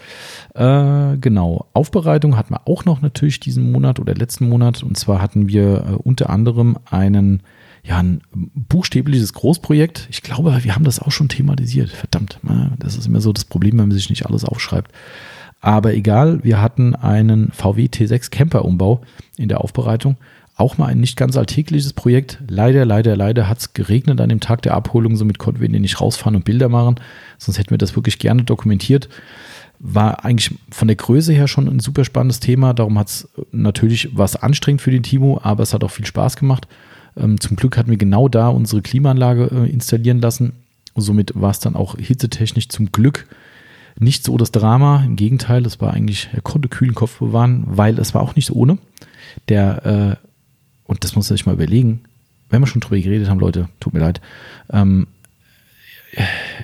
Äh, genau, Aufbereitung hatten wir auch noch natürlich diesen Monat oder letzten Monat. Und zwar hatten wir äh, unter anderem einen, ja, ein buchstäbliches Großprojekt. Ich glaube, wir haben das auch schon thematisiert. Verdammt, das ist immer so das Problem, wenn man sich nicht alles aufschreibt. Aber egal, wir hatten einen VW T6 Camper Umbau in der Aufbereitung auch mal ein nicht ganz alltägliches Projekt. Leider, leider, leider hat es geregnet an dem Tag der Abholung, somit konnten wir nicht rausfahren und Bilder machen. Sonst hätten wir das wirklich gerne dokumentiert. War eigentlich von der Größe her schon ein super spannendes Thema. Darum hat es natürlich was anstrengend für den Timo, aber es hat auch viel Spaß gemacht. Ähm, zum Glück hatten wir genau da unsere Klimaanlage äh, installieren lassen. Somit war es dann auch hitzetechnisch zum Glück nicht so das Drama. Im Gegenteil, es war eigentlich, er konnte kühlen Kopf bewahren, weil es war auch nicht ohne. Der äh, und das muss sich mal überlegen, wenn wir schon drüber geredet haben, Leute, tut mir leid, ähm,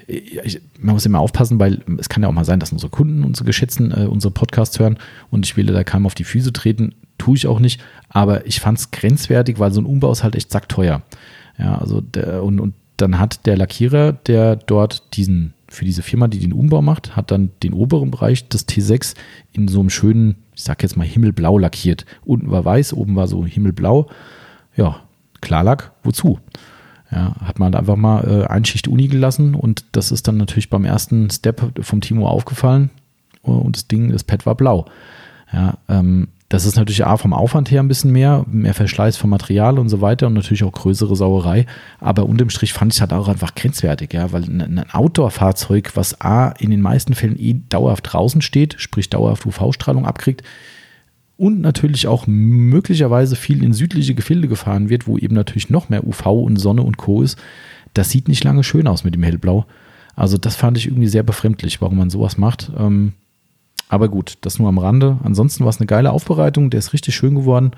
ich, man muss immer aufpassen, weil es kann ja auch mal sein, dass unsere Kunden, unsere Geschätzten, äh, unsere Podcasts hören und ich will da keinem auf die Füße treten, tue ich auch nicht, aber ich fand es grenzwertig, weil so ein Umbau ist halt echt sackteuer. Ja, also der, und, und dann hat der Lackierer, der dort diesen, für diese Firma, die den Umbau macht, hat dann den oberen Bereich des T6 in so einem schönen ich sag jetzt mal himmelblau lackiert. Unten war weiß, oben war so himmelblau. Ja, Klarlack, wozu? Ja, hat man einfach mal äh, eine Schicht Uni gelassen und das ist dann natürlich beim ersten Step vom Timo aufgefallen und das Ding, das Pad war blau. Ja, ähm, das ist natürlich A vom Aufwand her ein bisschen mehr, mehr Verschleiß vom Material und so weiter und natürlich auch größere Sauerei. Aber unterm Strich fand ich es halt auch einfach grenzwertig, ja, weil ein Outdoor-Fahrzeug, was A in den meisten Fällen eh dauerhaft draußen steht, sprich dauerhaft UV-Strahlung abkriegt und natürlich auch möglicherweise viel in südliche Gefilde gefahren wird, wo eben natürlich noch mehr UV und Sonne und Co. ist, das sieht nicht lange schön aus mit dem Hellblau. Also das fand ich irgendwie sehr befremdlich, warum man sowas macht. Ähm, aber gut, das nur am Rande. Ansonsten war es eine geile Aufbereitung, der ist richtig schön geworden.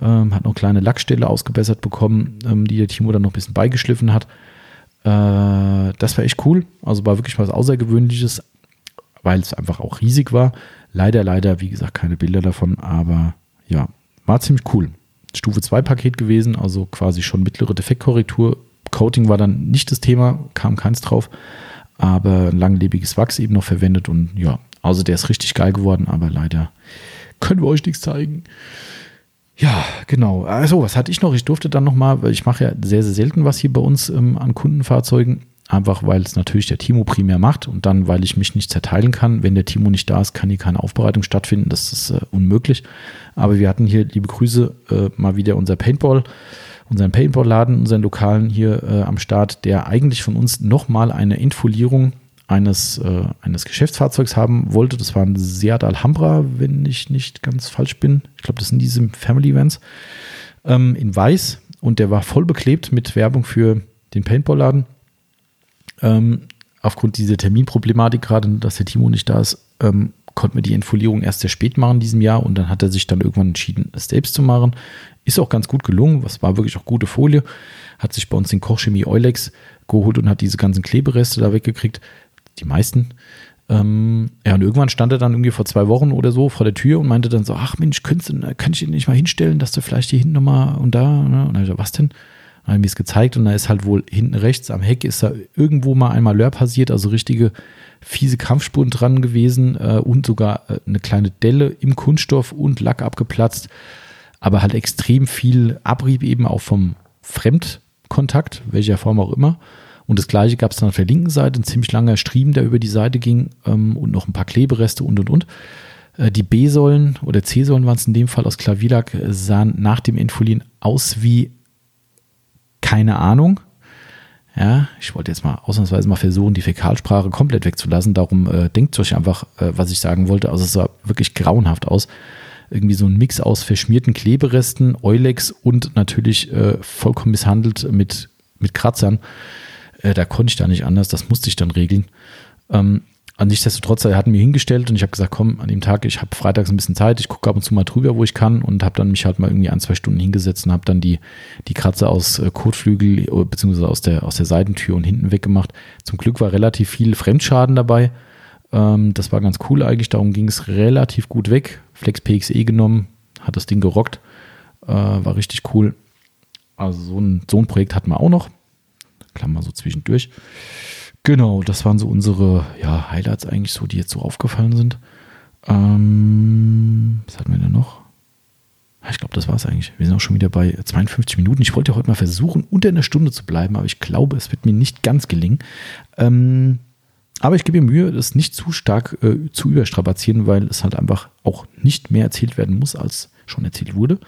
Ähm, hat noch kleine Lackstelle ausgebessert bekommen, ähm, die der Timo dann noch ein bisschen beigeschliffen hat. Äh, das war echt cool. Also war wirklich was Außergewöhnliches, weil es einfach auch riesig war. Leider, leider, wie gesagt, keine Bilder davon, aber ja, war ziemlich cool. Stufe 2 Paket gewesen, also quasi schon mittlere Defektkorrektur. Coating war dann nicht das Thema, kam keins drauf, aber langlebiges Wachs eben noch verwendet und ja, also der ist richtig geil geworden, aber leider können wir euch nichts zeigen. Ja, genau. Also, was hatte ich noch? Ich durfte dann nochmal, weil ich mache ja sehr, sehr selten was hier bei uns ähm, an Kundenfahrzeugen. Einfach weil es natürlich der Timo primär macht und dann, weil ich mich nicht zerteilen kann. Wenn der Timo nicht da ist, kann hier keine Aufbereitung stattfinden. Das ist äh, unmöglich. Aber wir hatten hier, liebe Grüße, äh, mal wieder unser Paintball, unseren Paintball-Laden, unseren Lokalen hier äh, am Start, der eigentlich von uns nochmal eine Infoliierung eines, äh, eines Geschäftsfahrzeugs haben wollte. Das war ein Seat Alhambra, wenn ich nicht ganz falsch bin. Ich glaube, das sind diese Family Events. Ähm, in weiß und der war voll beklebt mit Werbung für den Paintball-Laden. Ähm, aufgrund dieser Terminproblematik, gerade dass der Timo nicht da ist, ähm, konnten wir die Entfolierung erst sehr spät machen in diesem Jahr und dann hat er sich dann irgendwann entschieden, es selbst zu machen. Ist auch ganz gut gelungen, was war wirklich auch gute Folie. Hat sich bei uns den Kochchemie Eulex geholt und hat diese ganzen Klebereste da weggekriegt. Die meisten. Ähm, ja, und irgendwann stand er dann irgendwie vor zwei Wochen oder so vor der Tür und meinte dann so, ach Mensch, könntest du, kann ich den nicht mal hinstellen, dass du vielleicht hier hinten nochmal und da, ne? Und dann ich so, was denn? Dann ich mir es gezeigt und da ist halt wohl hinten rechts am Heck ist da irgendwo mal einmal Lör passiert, also richtige fiese Kampfspuren dran gewesen äh, und sogar äh, eine kleine Delle im Kunststoff und Lack abgeplatzt, aber halt extrem viel Abrieb eben auch vom Fremdkontakt, welcher Form auch immer. Und das gleiche gab es dann auf der linken Seite, ein ziemlich langer Striemen, der über die Seite ging ähm, und noch ein paar Klebereste und und und. Äh, die B-Säulen oder C-Säulen waren es in dem Fall aus Klavierlack, äh, sahen nach dem Entfolieren aus wie keine Ahnung. Ja, ich wollte jetzt mal ausnahmsweise mal versuchen, die Fäkalsprache komplett wegzulassen. Darum äh, denkt euch einfach, äh, was ich sagen wollte. Also es sah wirklich grauenhaft aus. Irgendwie so ein Mix aus verschmierten Kleberesten, Eulex und natürlich äh, vollkommen misshandelt mit, mit Kratzern. Äh, da konnte ich da nicht anders, das musste ich dann regeln. Ähm, nichtsdestotrotz, er hat mir hingestellt und ich habe gesagt, komm, an dem Tag, ich habe freitags ein bisschen Zeit, ich gucke ab und zu mal drüber, wo ich kann und habe dann mich halt mal irgendwie ein, zwei Stunden hingesetzt und habe dann die, die Kratzer aus äh, Kotflügel äh, beziehungsweise aus der, aus der Seitentür und hinten weggemacht. Zum Glück war relativ viel Fremdschaden dabei. Ähm, das war ganz cool eigentlich, darum ging es relativ gut weg. Flex PXE genommen, hat das Ding gerockt, äh, war richtig cool. Also so ein, so ein Projekt hatten wir auch noch. Klammer so zwischendurch. Genau, das waren so unsere ja, Highlights eigentlich so, die jetzt so aufgefallen sind. Ähm, was hatten wir denn noch? Ich glaube, das war es eigentlich. Wir sind auch schon wieder bei 52 Minuten. Ich wollte ja heute mal versuchen, unter einer Stunde zu bleiben, aber ich glaube, es wird mir nicht ganz gelingen. Ähm, aber ich gebe mir Mühe, das nicht zu stark äh, zu überstrapazieren, weil es halt einfach auch nicht mehr erzählt werden muss, als schon erzählt wurde.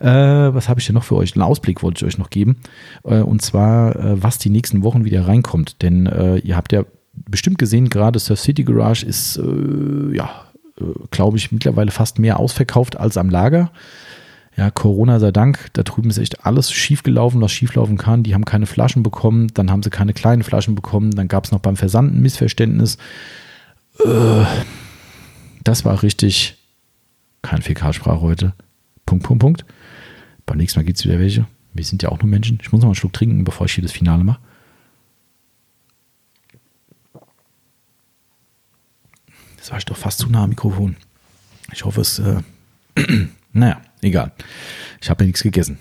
Äh, was habe ich denn noch für euch? Einen Ausblick wollte ich euch noch geben. Äh, und zwar, äh, was die nächsten Wochen wieder reinkommt. Denn äh, ihr habt ja bestimmt gesehen, gerade Surf City Garage ist, äh, ja, äh, glaube ich, mittlerweile fast mehr ausverkauft als am Lager. Ja, Corona sei Dank, da drüben ist echt alles schiefgelaufen, was schieflaufen kann. Die haben keine Flaschen bekommen, dann haben sie keine kleinen Flaschen bekommen, dann gab es noch beim Versand ein Missverständnis. das war richtig kein Fäkalsprache heute. Punkt, Punkt, Punkt. Beim nächsten Mal gibt es wieder welche. Wir sind ja auch nur Menschen. Ich muss noch einen Schluck trinken, bevor ich hier das Finale mache. Das war ich doch fast zu nah am Mikrofon. Ich hoffe, es. Äh, naja, egal. Ich habe ja nichts gegessen.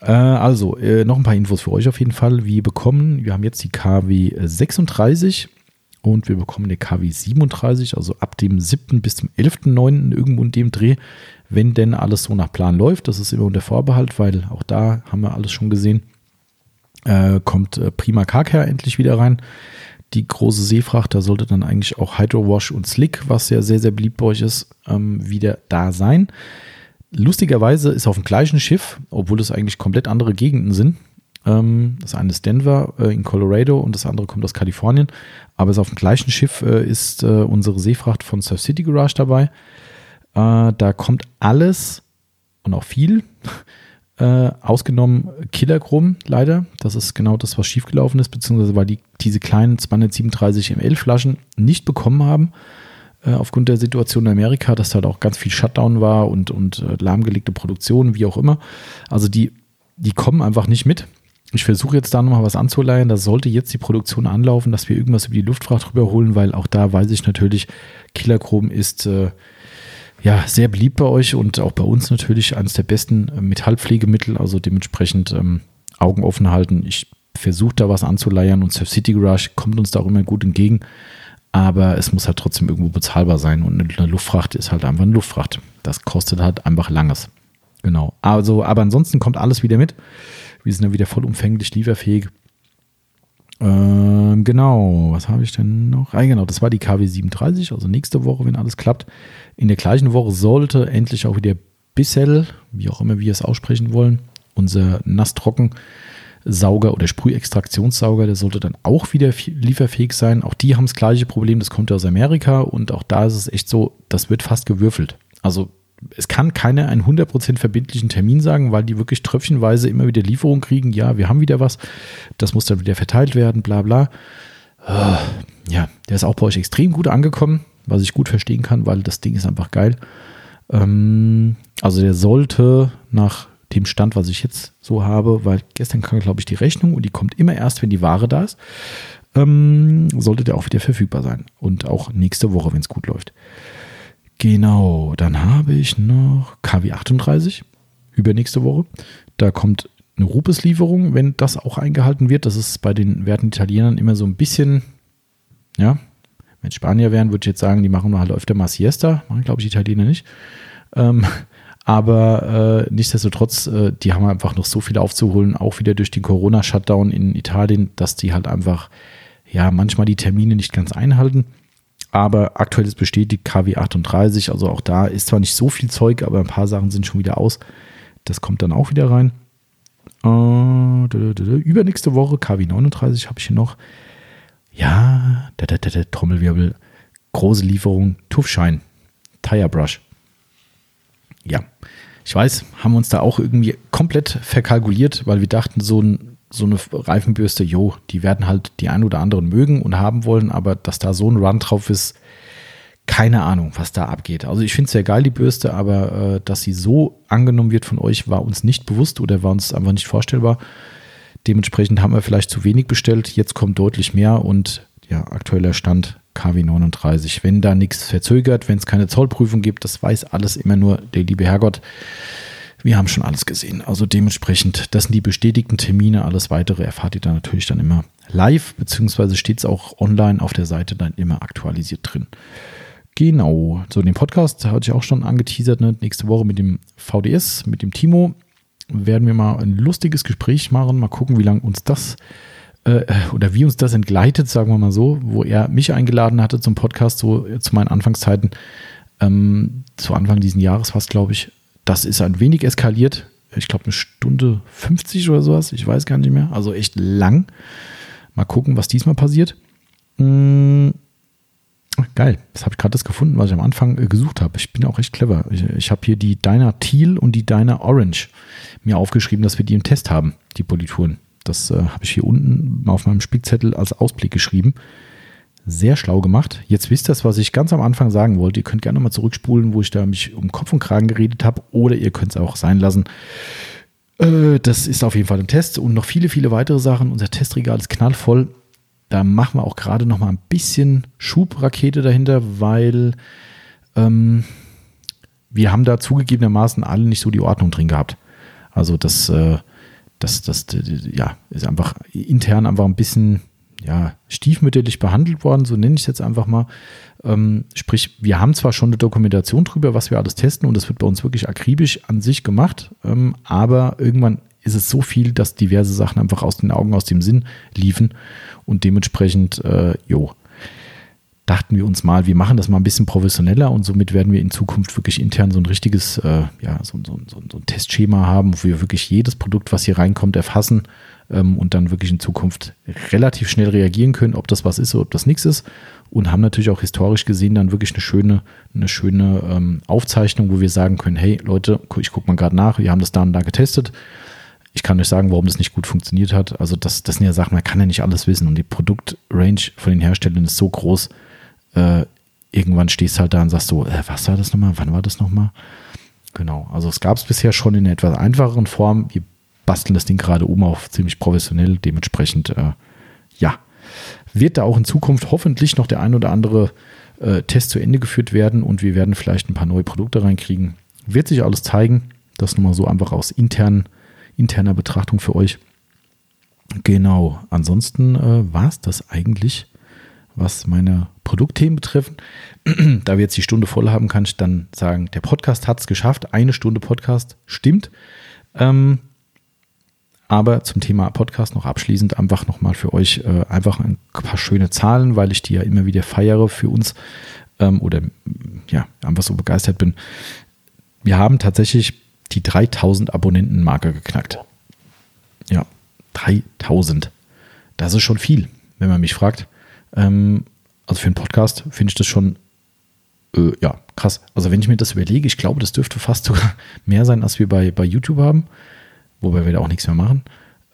Äh, also, äh, noch ein paar Infos für euch auf jeden Fall. Wir bekommen, wir haben jetzt die KW 36 und wir bekommen eine KW 37, also ab dem 7. bis zum 11.9. irgendwo in dem Dreh wenn denn alles so nach Plan läuft. Das ist immer unter Vorbehalt, weil auch da haben wir alles schon gesehen. Äh, kommt äh, Prima Carcare endlich wieder rein. Die große Seefracht, da sollte dann eigentlich auch Hydro Wash und Slick, was ja sehr, sehr beliebt bei euch ist, ähm, wieder da sein. Lustigerweise ist auf dem gleichen Schiff, obwohl es eigentlich komplett andere Gegenden sind. Ähm, das eine ist Denver äh, in Colorado und das andere kommt aus Kalifornien. Aber es auf dem gleichen Schiff äh, ist äh, unsere Seefracht von Surf City Garage dabei. Äh, da kommt alles und auch viel, äh, ausgenommen Killerchrom leider. Das ist genau das, was schiefgelaufen ist, beziehungsweise weil die diese kleinen 237 ml Flaschen nicht bekommen haben äh, aufgrund der Situation in Amerika, dass da halt auch ganz viel Shutdown war und, und lahmgelegte Produktion, wie auch immer. Also die, die kommen einfach nicht mit. Ich versuche jetzt da nochmal was anzuleihen. Da sollte jetzt die Produktion anlaufen, dass wir irgendwas über die Luftfracht rüberholen, weil auch da weiß ich natürlich, Killerchrom ist äh, ja, sehr beliebt bei euch und auch bei uns natürlich eines der besten äh, Metallpflegemittel, also dementsprechend ähm, Augen offen halten. Ich versuche da was anzuleiern und Surf City Garage kommt uns da auch immer gut entgegen, aber es muss halt trotzdem irgendwo bezahlbar sein und eine Luftfracht ist halt einfach eine Luftfracht. Das kostet halt einfach langes. Genau. Also, aber ansonsten kommt alles wieder mit. Wir sind ja wieder vollumfänglich lieferfähig. Ähm, genau, was habe ich denn noch? Ah, genau, das war die KW 37, also nächste Woche, wenn alles klappt. In der gleichen Woche sollte endlich auch wieder Bissell, wie auch immer wir es aussprechen wollen, unser nasstrocken Sauger oder Sprühextraktionssauger, der sollte dann auch wieder lieferfähig sein. Auch die haben das gleiche Problem, das kommt aus Amerika und auch da ist es echt so, das wird fast gewürfelt. Also es kann keiner einen 100% verbindlichen Termin sagen, weil die wirklich tröpfchenweise immer wieder Lieferung kriegen. Ja, wir haben wieder was. Das muss dann wieder verteilt werden, bla bla. Uh, ja, der ist auch bei euch extrem gut angekommen. was ich gut verstehen kann, weil das Ding ist einfach geil. Ähm, also der sollte nach dem Stand, was ich jetzt so habe, weil gestern kam, glaube ich, die Rechnung und die kommt immer erst, wenn die Ware da ist, ähm, sollte der auch wieder verfügbar sein. Und auch nächste Woche, wenn es gut läuft. Genau, dann habe ich noch KW 38 übernächste Woche. Da kommt eine Rupes-Lieferung, wenn das auch eingehalten wird. Das ist bei den werten Italienern immer so ein bisschen, ja, wenn Spanier wären, würde ich jetzt sagen, die machen halt öfter mal Siesta. Machen, glaube ich, Italiener nicht. Ähm, aber äh, nichtsdestotrotz, äh, die haben einfach noch so viel aufzuholen, auch wieder durch den Corona-Shutdown in Italien, dass die halt einfach, ja, manchmal die Termine nicht ganz einhalten. Aber aktuell ist bestätigt KW 38, also auch da ist zwar nicht so viel Zeug, aber ein paar Sachen sind schon wieder aus. Das kommt dann auch wieder rein. Äh, übernächste Woche, KW 39, habe ich hier noch. Ja, Trommelwirbel. Große Lieferung. Tuffschein. Tire Brush. Ja, ich weiß, haben uns da auch irgendwie komplett verkalkuliert, weil wir dachten, so, ein, so eine Reifenbürste, jo, die werden halt die ein oder anderen mögen und haben wollen, aber dass da so ein Run drauf ist, keine Ahnung, was da abgeht. Also ich finde es sehr geil, die Bürste, aber äh, dass sie so angenommen wird von euch, war uns nicht bewusst oder war uns einfach nicht vorstellbar. Dementsprechend haben wir vielleicht zu wenig bestellt. Jetzt kommt deutlich mehr und ja, aktueller Stand KW 39. Wenn da nichts verzögert, wenn es keine Zollprüfung gibt, das weiß alles immer nur der liebe Herrgott. Wir haben schon alles gesehen. Also dementsprechend, das sind die bestätigten Termine. Alles weitere erfahrt ihr dann natürlich dann immer live, beziehungsweise steht es auch online auf der Seite dann immer aktualisiert drin. Genau, so den Podcast hatte ich auch schon angeteasert. Ne? Nächste Woche mit dem VDS, mit dem Timo, werden wir mal ein lustiges Gespräch machen. Mal gucken, wie lange uns das äh, oder wie uns das entgleitet, sagen wir mal so, wo er mich eingeladen hatte zum Podcast, so zu meinen Anfangszeiten, ähm, zu Anfang diesen Jahres fast, glaube ich. Das ist ein wenig eskaliert. Ich glaube, eine Stunde 50 oder sowas. Ich weiß gar nicht mehr. Also echt lang. Mal gucken, was diesmal passiert. Mmh Geil, das habe ich gerade das gefunden, was ich am Anfang äh, gesucht habe. Ich bin auch echt clever. Ich, ich habe hier die Dyna Teal und die Dyna Orange mir aufgeschrieben, dass wir die im Test haben, die Polituren. Das äh, habe ich hier unten auf meinem Spickzettel als Ausblick geschrieben. Sehr schlau gemacht. Jetzt wisst ihr was ich ganz am Anfang sagen wollte. Ihr könnt gerne mal zurückspulen, wo ich da mich um Kopf und Kragen geredet habe, oder ihr könnt es auch sein lassen. Äh, das ist auf jeden Fall ein Test und noch viele, viele weitere Sachen. Unser Testregal ist knallvoll. Da machen wir auch gerade noch mal ein bisschen Schubrakete dahinter, weil ähm, wir haben da zugegebenermaßen alle nicht so die Ordnung drin gehabt. Also das, äh, das, das, ja, ist einfach intern einfach ein bisschen ja, stiefmütterlich behandelt worden, so nenne ich es jetzt einfach mal. Ähm, sprich, wir haben zwar schon eine Dokumentation drüber, was wir alles testen und das wird bei uns wirklich akribisch an sich gemacht, ähm, aber irgendwann ist es so viel, dass diverse Sachen einfach aus den Augen, aus dem Sinn liefen und dementsprechend, äh, jo, dachten wir uns mal, wir machen das mal ein bisschen professioneller und somit werden wir in Zukunft wirklich intern so ein richtiges, äh, ja, so, so, so, so, ein Testschema haben, wo wir wirklich jedes Produkt, was hier reinkommt, erfassen ähm, und dann wirklich in Zukunft relativ schnell reagieren können, ob das was ist oder ob das nichts ist. Und haben natürlich auch historisch gesehen dann wirklich eine schöne, eine schöne ähm, Aufzeichnung, wo wir sagen können, hey Leute, ich gucke mal gerade nach, wir haben das da und da getestet ich kann euch sagen, warum das nicht gut funktioniert hat. Also das, das sind ja Sachen, man kann ja nicht alles wissen. Und die Produktrange von den Herstellern ist so groß. Äh, irgendwann stehst halt da und sagst so, äh, was war das nochmal? Wann war das nochmal? Genau. Also es gab es bisher schon in einer etwas einfacheren Form. Wir basteln das Ding gerade um auf ziemlich professionell. Dementsprechend, äh, ja, wird da auch in Zukunft hoffentlich noch der ein oder andere äh, Test zu Ende geführt werden und wir werden vielleicht ein paar neue Produkte reinkriegen. Wird sich alles zeigen. Das nochmal so einfach aus internen interner Betrachtung für euch. Genau, ansonsten äh, war es das eigentlich, was meine Produktthemen betreffen. da wir jetzt die Stunde voll haben, kann ich dann sagen, der Podcast hat es geschafft. Eine Stunde Podcast stimmt. Ähm, aber zum Thema Podcast noch abschließend einfach nochmal für euch äh, einfach ein paar schöne Zahlen, weil ich die ja immer wieder feiere für uns ähm, oder ja, einfach so begeistert bin. Wir haben tatsächlich die 3000 Abonnenten-Marke geknackt. Ja, 3000. Das ist schon viel, wenn man mich fragt. Ähm, also für einen Podcast finde ich das schon, äh, ja, krass. Also wenn ich mir das überlege, ich glaube, das dürfte fast sogar mehr sein, als wir bei, bei YouTube haben, wobei wir da auch nichts mehr machen.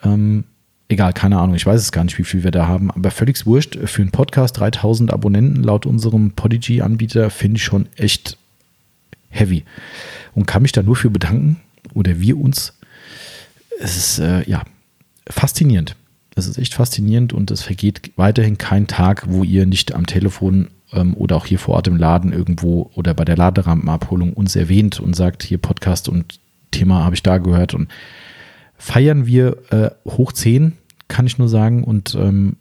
Ähm, egal, keine Ahnung, ich weiß es gar nicht, wie viel wir da haben, aber völlig wurscht. Für einen Podcast 3000 Abonnenten laut unserem Podigy-Anbieter finde ich schon echt heavy. Und kann mich da nur für bedanken, oder wir uns. Es ist, äh, ja, faszinierend. Es ist echt faszinierend und es vergeht weiterhin kein Tag, wo ihr nicht am Telefon ähm, oder auch hier vor Ort im Laden irgendwo oder bei der Laderampenabholung uns erwähnt und sagt, hier Podcast und Thema habe ich da gehört und feiern wir äh, hoch 10, kann ich nur sagen. Und ähm,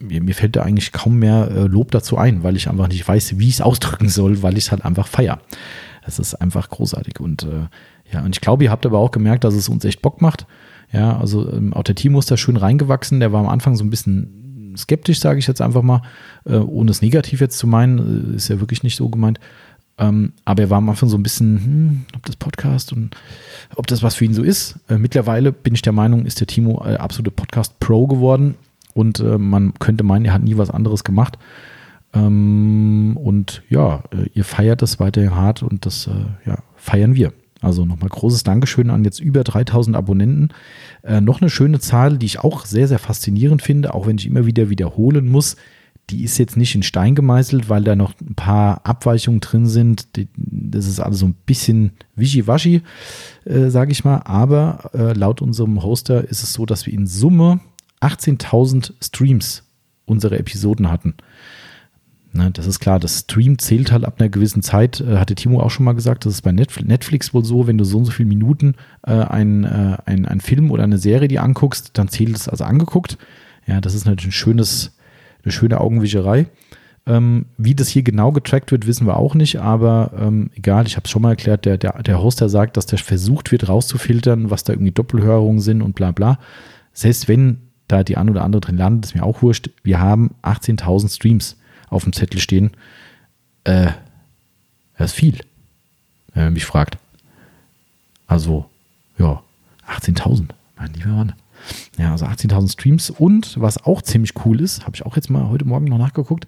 mir, mir, fällt da eigentlich kaum mehr äh, Lob dazu ein, weil ich einfach nicht weiß, wie ich es ausdrücken soll, weil ich es halt einfach feier. Es ist einfach großartig. Und äh, ja, und ich glaube, ihr habt aber auch gemerkt, dass es uns echt Bock macht. Ja, also ähm, auch der Timo ist da schön reingewachsen. Der war am Anfang so ein bisschen skeptisch, sage ich jetzt einfach mal, äh, ohne es negativ jetzt zu meinen. Äh, ist ja wirklich nicht so gemeint. Ähm, aber er war am Anfang so ein bisschen, hm, ob das Podcast und ob das was für ihn so ist. Äh, mittlerweile bin ich der Meinung, ist der Timo absolute Podcast-Pro geworden und man könnte meinen, er hat nie was anderes gemacht. Ähm, und ja, ihr feiert das weiterhin hart und das ja, feiern wir. Also nochmal großes Dankeschön an jetzt über 3000 Abonnenten. Äh, noch eine schöne Zahl, die ich auch sehr, sehr faszinierend finde, auch wenn ich immer wieder wiederholen muss die ist jetzt nicht in Stein gemeißelt, weil da noch ein paar Abweichungen drin sind. das ist also so ein bisschen wischiwaschi, äh, sage ich mal. Aber äh, laut unserem Hoster ist es so, dass wir in Summe 18.000 Streams unserer Episoden hatten. Ne, das ist klar, das Stream zählt halt ab einer gewissen Zeit, äh, hatte Timo auch schon mal gesagt, das ist bei Netflix wohl so, wenn du so und so viele Minuten äh, einen äh, ein Film oder eine Serie die anguckst, dann zählt es also angeguckt. Ja, das ist natürlich ein schönes eine schöne Augenwischerei. Ähm, wie das hier genau getrackt wird, wissen wir auch nicht, aber ähm, egal, ich habe es schon mal erklärt, der, der, der Hoster sagt, dass der versucht wird rauszufiltern, was da irgendwie Doppelhörungen sind und bla bla. Selbst wenn da die ein oder andere drin landet, ist mir auch wurscht. Wir haben 18.000 Streams auf dem Zettel stehen. Äh, das ist viel, wenn man mich fragt. Also, ja, 18.000, mein lieber Mann. Ja, also 18.000 Streams. Und was auch ziemlich cool ist, habe ich auch jetzt mal heute Morgen noch nachgeguckt,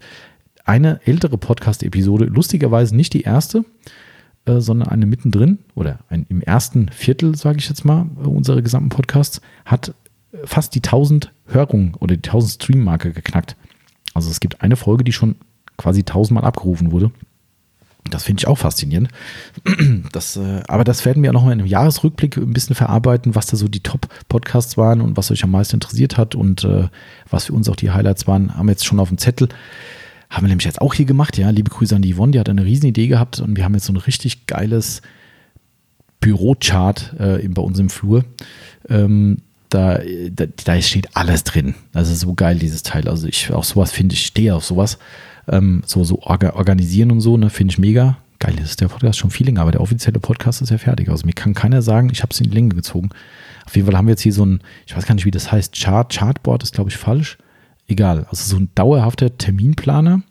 eine ältere Podcast-Episode, lustigerweise nicht die erste, äh, sondern eine mittendrin oder ein, im ersten Viertel, sage ich jetzt mal, äh, unserer gesamten Podcasts, hat fast die 1000 Hörungen oder die 1000 Stream-Marke geknackt. Also es gibt eine Folge, die schon quasi 1000 Mal abgerufen wurde. Das finde ich auch faszinierend. Das, äh, aber das werden wir ja nochmal in einem Jahresrückblick ein bisschen verarbeiten, was da so die Top-Podcasts waren und was euch am meisten interessiert hat und äh, was für uns auch die Highlights waren, haben wir jetzt schon auf dem Zettel. Haben wir nämlich jetzt auch hier gemacht, ja. Liebe Grüße an die Yvonne, die hat eine riesen Idee gehabt und wir haben jetzt so ein richtig geiles Bürochart äh, bei uns im Flur. Ähm, da, da, da, steht alles drin. Ist so geil, dieses Teil. Also ich auch sowas finde ich, stehe auf sowas. Ähm, so, so orga, organisieren und so, ne, finde ich mega. Geil ist der Podcast schon viel länger, aber der offizielle Podcast ist ja fertig. Also mir kann keiner sagen, ich habe es in die Länge gezogen. Auf jeden Fall haben wir jetzt hier so ein, ich weiß gar nicht, wie das heißt, Chart, Chartboard ist, glaube ich, falsch. Egal. Also so ein dauerhafter Terminplaner.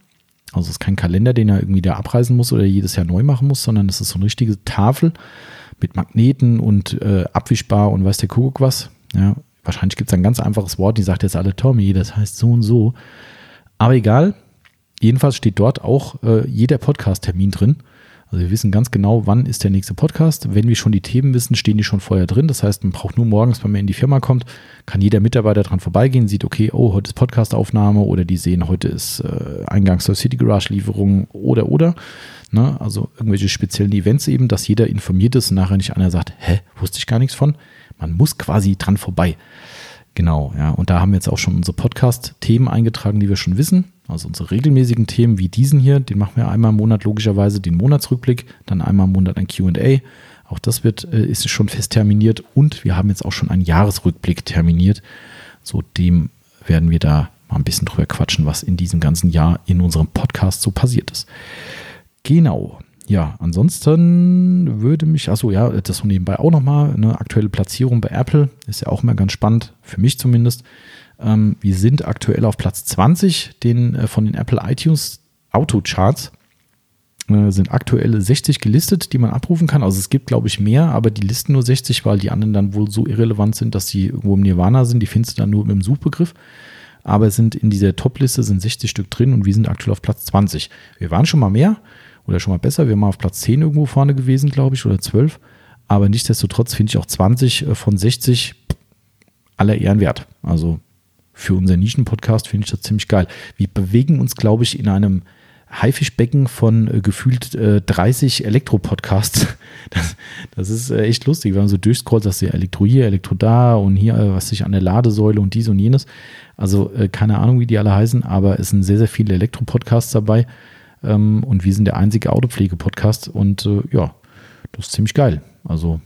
Also es ist kein Kalender, den er irgendwie da abreisen muss oder jedes Jahr neu machen muss, sondern es ist so eine richtige Tafel mit Magneten und äh, abwischbar und weiß der Kuckuck was. Ja, wahrscheinlich gibt es ein ganz einfaches Wort, die sagt jetzt alle Tommy, das heißt so und so. Aber egal, Jedenfalls steht dort auch äh, jeder Podcast-Termin drin. Also wir wissen ganz genau, wann ist der nächste Podcast. Wenn wir schon die Themen wissen, stehen die schon vorher drin. Das heißt, man braucht nur morgens, wenn man in die Firma kommt, kann jeder Mitarbeiter dran vorbeigehen, sieht, okay, oh, heute ist Podcastaufnahme oder die sehen, heute ist äh, Eingangs- zur City Garage-Lieferung oder, oder. Ne? Also irgendwelche speziellen Events eben, dass jeder informiert ist und nachher nicht einer sagt, hä, wusste ich gar nichts von. Man muss quasi dran vorbei. Genau, ja. Und da haben wir jetzt auch schon unsere Podcast-Themen eingetragen, die wir schon wissen. Also unsere regelmäßigen Themen wie diesen hier, den machen wir einmal im Monat logischerweise den Monatsrückblick, dann einmal im Monat ein QA. Auch das wird, äh, ist schon fest terminiert und wir haben jetzt auch schon einen Jahresrückblick terminiert. So dem werden wir da mal ein bisschen drüber quatschen, was in diesem ganzen Jahr in unserem Podcast so passiert ist. Genau. Ja, ansonsten würde mich, achso, ja, das so nebenbei auch nochmal, eine aktuelle Platzierung bei Apple ist ja auch mal ganz spannend, für mich zumindest. Ähm, wir sind aktuell auf Platz 20 den, äh, von den Apple iTunes Auto-Charts. Äh, sind aktuell 60 gelistet, die man abrufen kann. Also es gibt, glaube ich, mehr, aber die listen nur 60, weil die anderen dann wohl so irrelevant sind, dass sie irgendwo im Nirvana sind. Die findest du dann nur mit dem Suchbegriff. Aber sind in dieser Top-Liste sind 60 Stück drin und wir sind aktuell auf Platz 20. Wir waren schon mal mehr oder schon mal besser. Wir waren mal auf Platz 10 irgendwo vorne gewesen, glaube ich, oder 12. Aber nichtsdestotrotz finde ich auch 20 äh, von 60 aller Ehren wert. Also für unseren Nischen-Podcast finde ich das ziemlich geil. Wir bewegen uns, glaube ich, in einem Haifischbecken von äh, gefühlt äh, 30 Elektro-Podcasts. Das, das ist äh, echt lustig, wenn man so durchscrollt, dass hier Elektro hier, Elektro da und hier, äh, was sich an der Ladesäule und dies und jenes. Also äh, keine Ahnung, wie die alle heißen, aber es sind sehr, sehr viele Elektro-Podcasts dabei. Ähm, und wir sind der einzige Autopflege-Podcast und äh, ja, das ist ziemlich geil. Also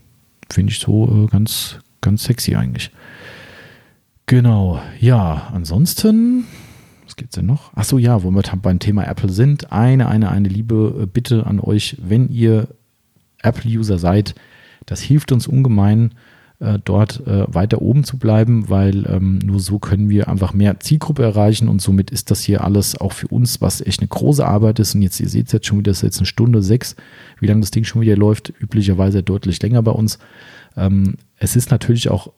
finde ich so ganz, ganz sexy eigentlich. Genau, ja, ansonsten was gibt es denn noch? Achso, ja, wo wir beim Thema Apple sind. Eine, eine, eine liebe äh, Bitte an euch, wenn ihr Apple-User seid, das hilft uns ungemein, äh, dort äh, weiter oben zu bleiben, weil ähm, nur so können wir einfach mehr Zielgruppe erreichen und somit ist das hier alles auch für uns, was echt eine große Arbeit ist. Und jetzt, ihr seht es jetzt schon wieder, das ist jetzt eine Stunde sechs, wie lange das Ding schon wieder läuft, üblicherweise deutlich länger bei uns. Ähm, es ist natürlich auch,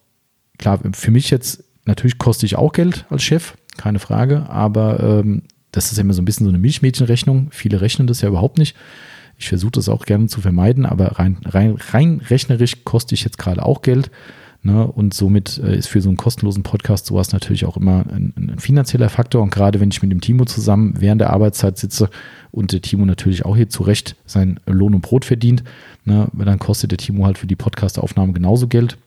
klar, für mich jetzt, natürlich koste ich auch Geld als Chef, keine Frage. Aber ähm, das ist ja immer so ein bisschen so eine Milchmädchenrechnung. Viele rechnen das ja überhaupt nicht. Ich versuche das auch gerne zu vermeiden, aber rein, rein, rein rechnerisch koste ich jetzt gerade auch Geld. Ne? Und somit äh, ist für so einen kostenlosen Podcast sowas natürlich auch immer ein, ein, finanzieller Faktor. Und gerade wenn ich mit dem Timo zusammen während der Arbeitszeit sitze und der Timo natürlich auch hier zu Recht sein Lohn und Brot verdient, ne? dann kostet der Timo halt für die Podcastaufnahme genauso Geld.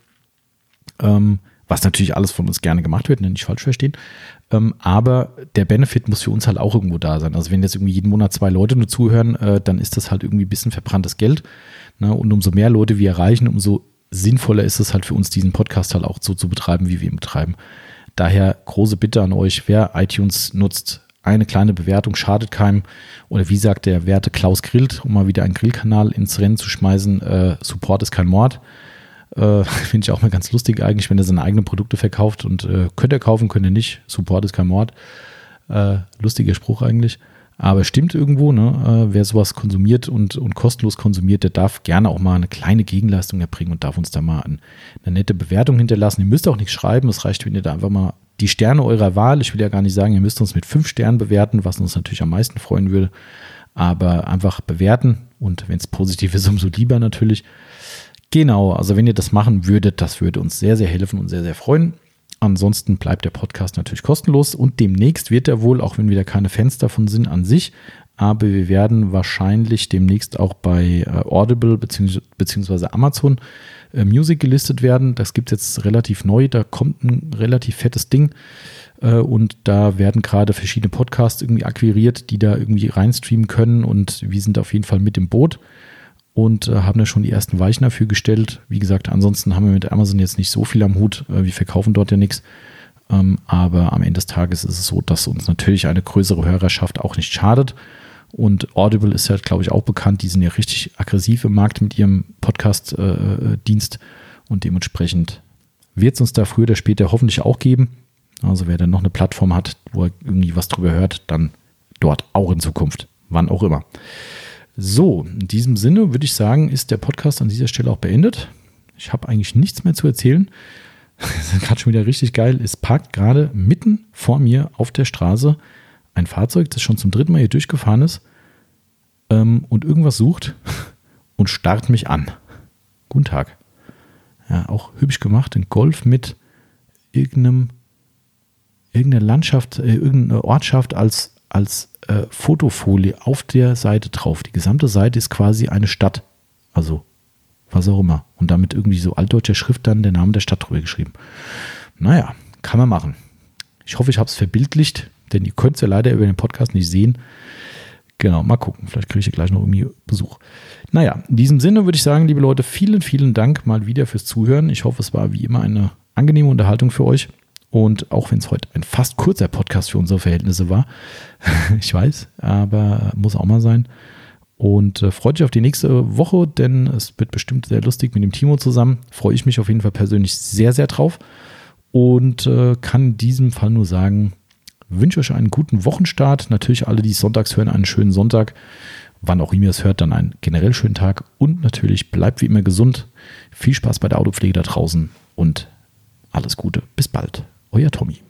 Ähm, was natürlich alles von uns gerne gemacht wird, ne, nicht falsch verstehen. Ähm, aber der Benefit muss für uns halt auch irgendwo da sein. Also wenn jetzt irgendwie jeden Monat zwei Leute nur zuhören, äh, dann ist das halt irgendwie ein bisschen verbranntes Geld. Ne? Und umso mehr Leute wir erreichen, umso sinnvoller ist es halt für uns, diesen Podcast halt auch so zu betreiben, wie wir ihn betreiben. Daher große Bitte an euch, wer iTunes nutzt, eine kleine Bewertung schadet keinem. Oder wie sagt der werte Klaus Grillt, um mal wieder einen Grillkanal ins Rennen zu schmeißen, äh, Support ist kein Mord. Äh, Finde ich auch mal ganz lustig eigentlich, wenn er seine eigenen Produkte verkauft und äh, könnt ihr kaufen, könnt ihr nicht. Support ist kein Mord. Äh, lustiger Spruch eigentlich. Aber stimmt irgendwo, ne? Äh, wer sowas konsumiert und, und kostenlos konsumiert, der darf gerne auch mal eine kleine Gegenleistung erbringen und darf uns da mal ein, eine nette Bewertung hinterlassen. Ihr müsst auch nichts schreiben, es reicht, wenn ihr da einfach mal die Sterne eurer Wahl, ich will ja gar nicht sagen, ihr müsst uns mit fünf Sternen bewerten, was uns natürlich am meisten freuen würde, aber einfach bewerten und wenn es positiv ist, umso lieber natürlich. Genau, also wenn ihr das machen würdet, das würde uns sehr, sehr helfen und sehr, sehr freuen. Ansonsten bleibt der Podcast natürlich kostenlos und demnächst wird er wohl, auch wenn wieder keine Fans davon sind an sich, aber wir werden wahrscheinlich demnächst auch bei äh, Audible bzw. Amazon äh, Music gelistet werden. Das gibt es jetzt relativ neu, da kommt ein relativ fettes Ding äh, und da werden gerade verschiedene Podcasts irgendwie akquiriert, die da irgendwie reinstreamen können und wir sind auf jeden Fall mit im Boot und äh, haben da schon die ersten Weichen dafür gestellt. Wie gesagt, ansonsten haben wir mit Amazon jetzt nicht so viel am Hut. Äh, wir verkaufen dort ja nichts. Ähm, aber am Ende des Tages ist es so, dass uns natürlich eine größere Hörerschaft auch nicht schadet. Und Audible ist ja, glaube ich, auch bekannt. Die sind ja richtig aggressiv im Markt mit ihrem Podcast-Dienst. Äh, und dementsprechend wird es uns da früher oder später hoffentlich auch geben. Also wer dann noch eine Plattform hat, wo er irgendwie was drüber hört, dann dort auch in Zukunft. Wann auch immer. So, in diesem Sinne würde ich sagen, ist der Podcast an dieser Stelle auch beendet. Ich habe eigentlich nichts mehr zu erzählen. Das ist gerade schon wieder richtig geil. Es parkt gerade mitten vor mir auf der Straße ein Fahrzeug, das schon zum dritten Mal hier durchgefahren ist ähm, und irgendwas sucht und starrt mich an. Guten Tag. Ja, auch hübsch gemacht. Ein Golf mit irgendeinem, irgendeiner Landschaft, äh, irgendeine Ortschaft als, als äh, Fotofolie auf der Seite drauf. Die gesamte Seite ist quasi eine Stadt. Also was auch immer. Und damit irgendwie so altdeutscher Schrift dann der Name der Stadt drüber geschrieben. Naja, kann man machen. Ich hoffe, ich habe es verbildlicht, denn ihr könnt es ja leider über den Podcast nicht sehen. Genau, mal gucken. Vielleicht kriege ich hier gleich noch irgendwie Besuch. Naja, in diesem Sinne würde ich sagen, liebe Leute, vielen, vielen Dank mal wieder fürs Zuhören. Ich hoffe, es war wie immer eine angenehme Unterhaltung für euch. Und auch wenn es heute ein fast kurzer Podcast für unsere Verhältnisse war, ich weiß, aber muss auch mal sein. Und äh, freut euch auf die nächste Woche, denn es wird bestimmt sehr lustig mit dem Timo zusammen. Freue ich mich auf jeden Fall persönlich sehr, sehr drauf. Und äh, kann in diesem Fall nur sagen, wünsche euch einen guten Wochenstart. Natürlich alle, die sonntags hören, einen schönen Sonntag. Wann auch immer es hört, dann einen generell schönen Tag. Und natürlich bleibt wie immer gesund. Viel Spaß bei der Autopflege da draußen und alles Gute. Bis bald. Euer Tommy.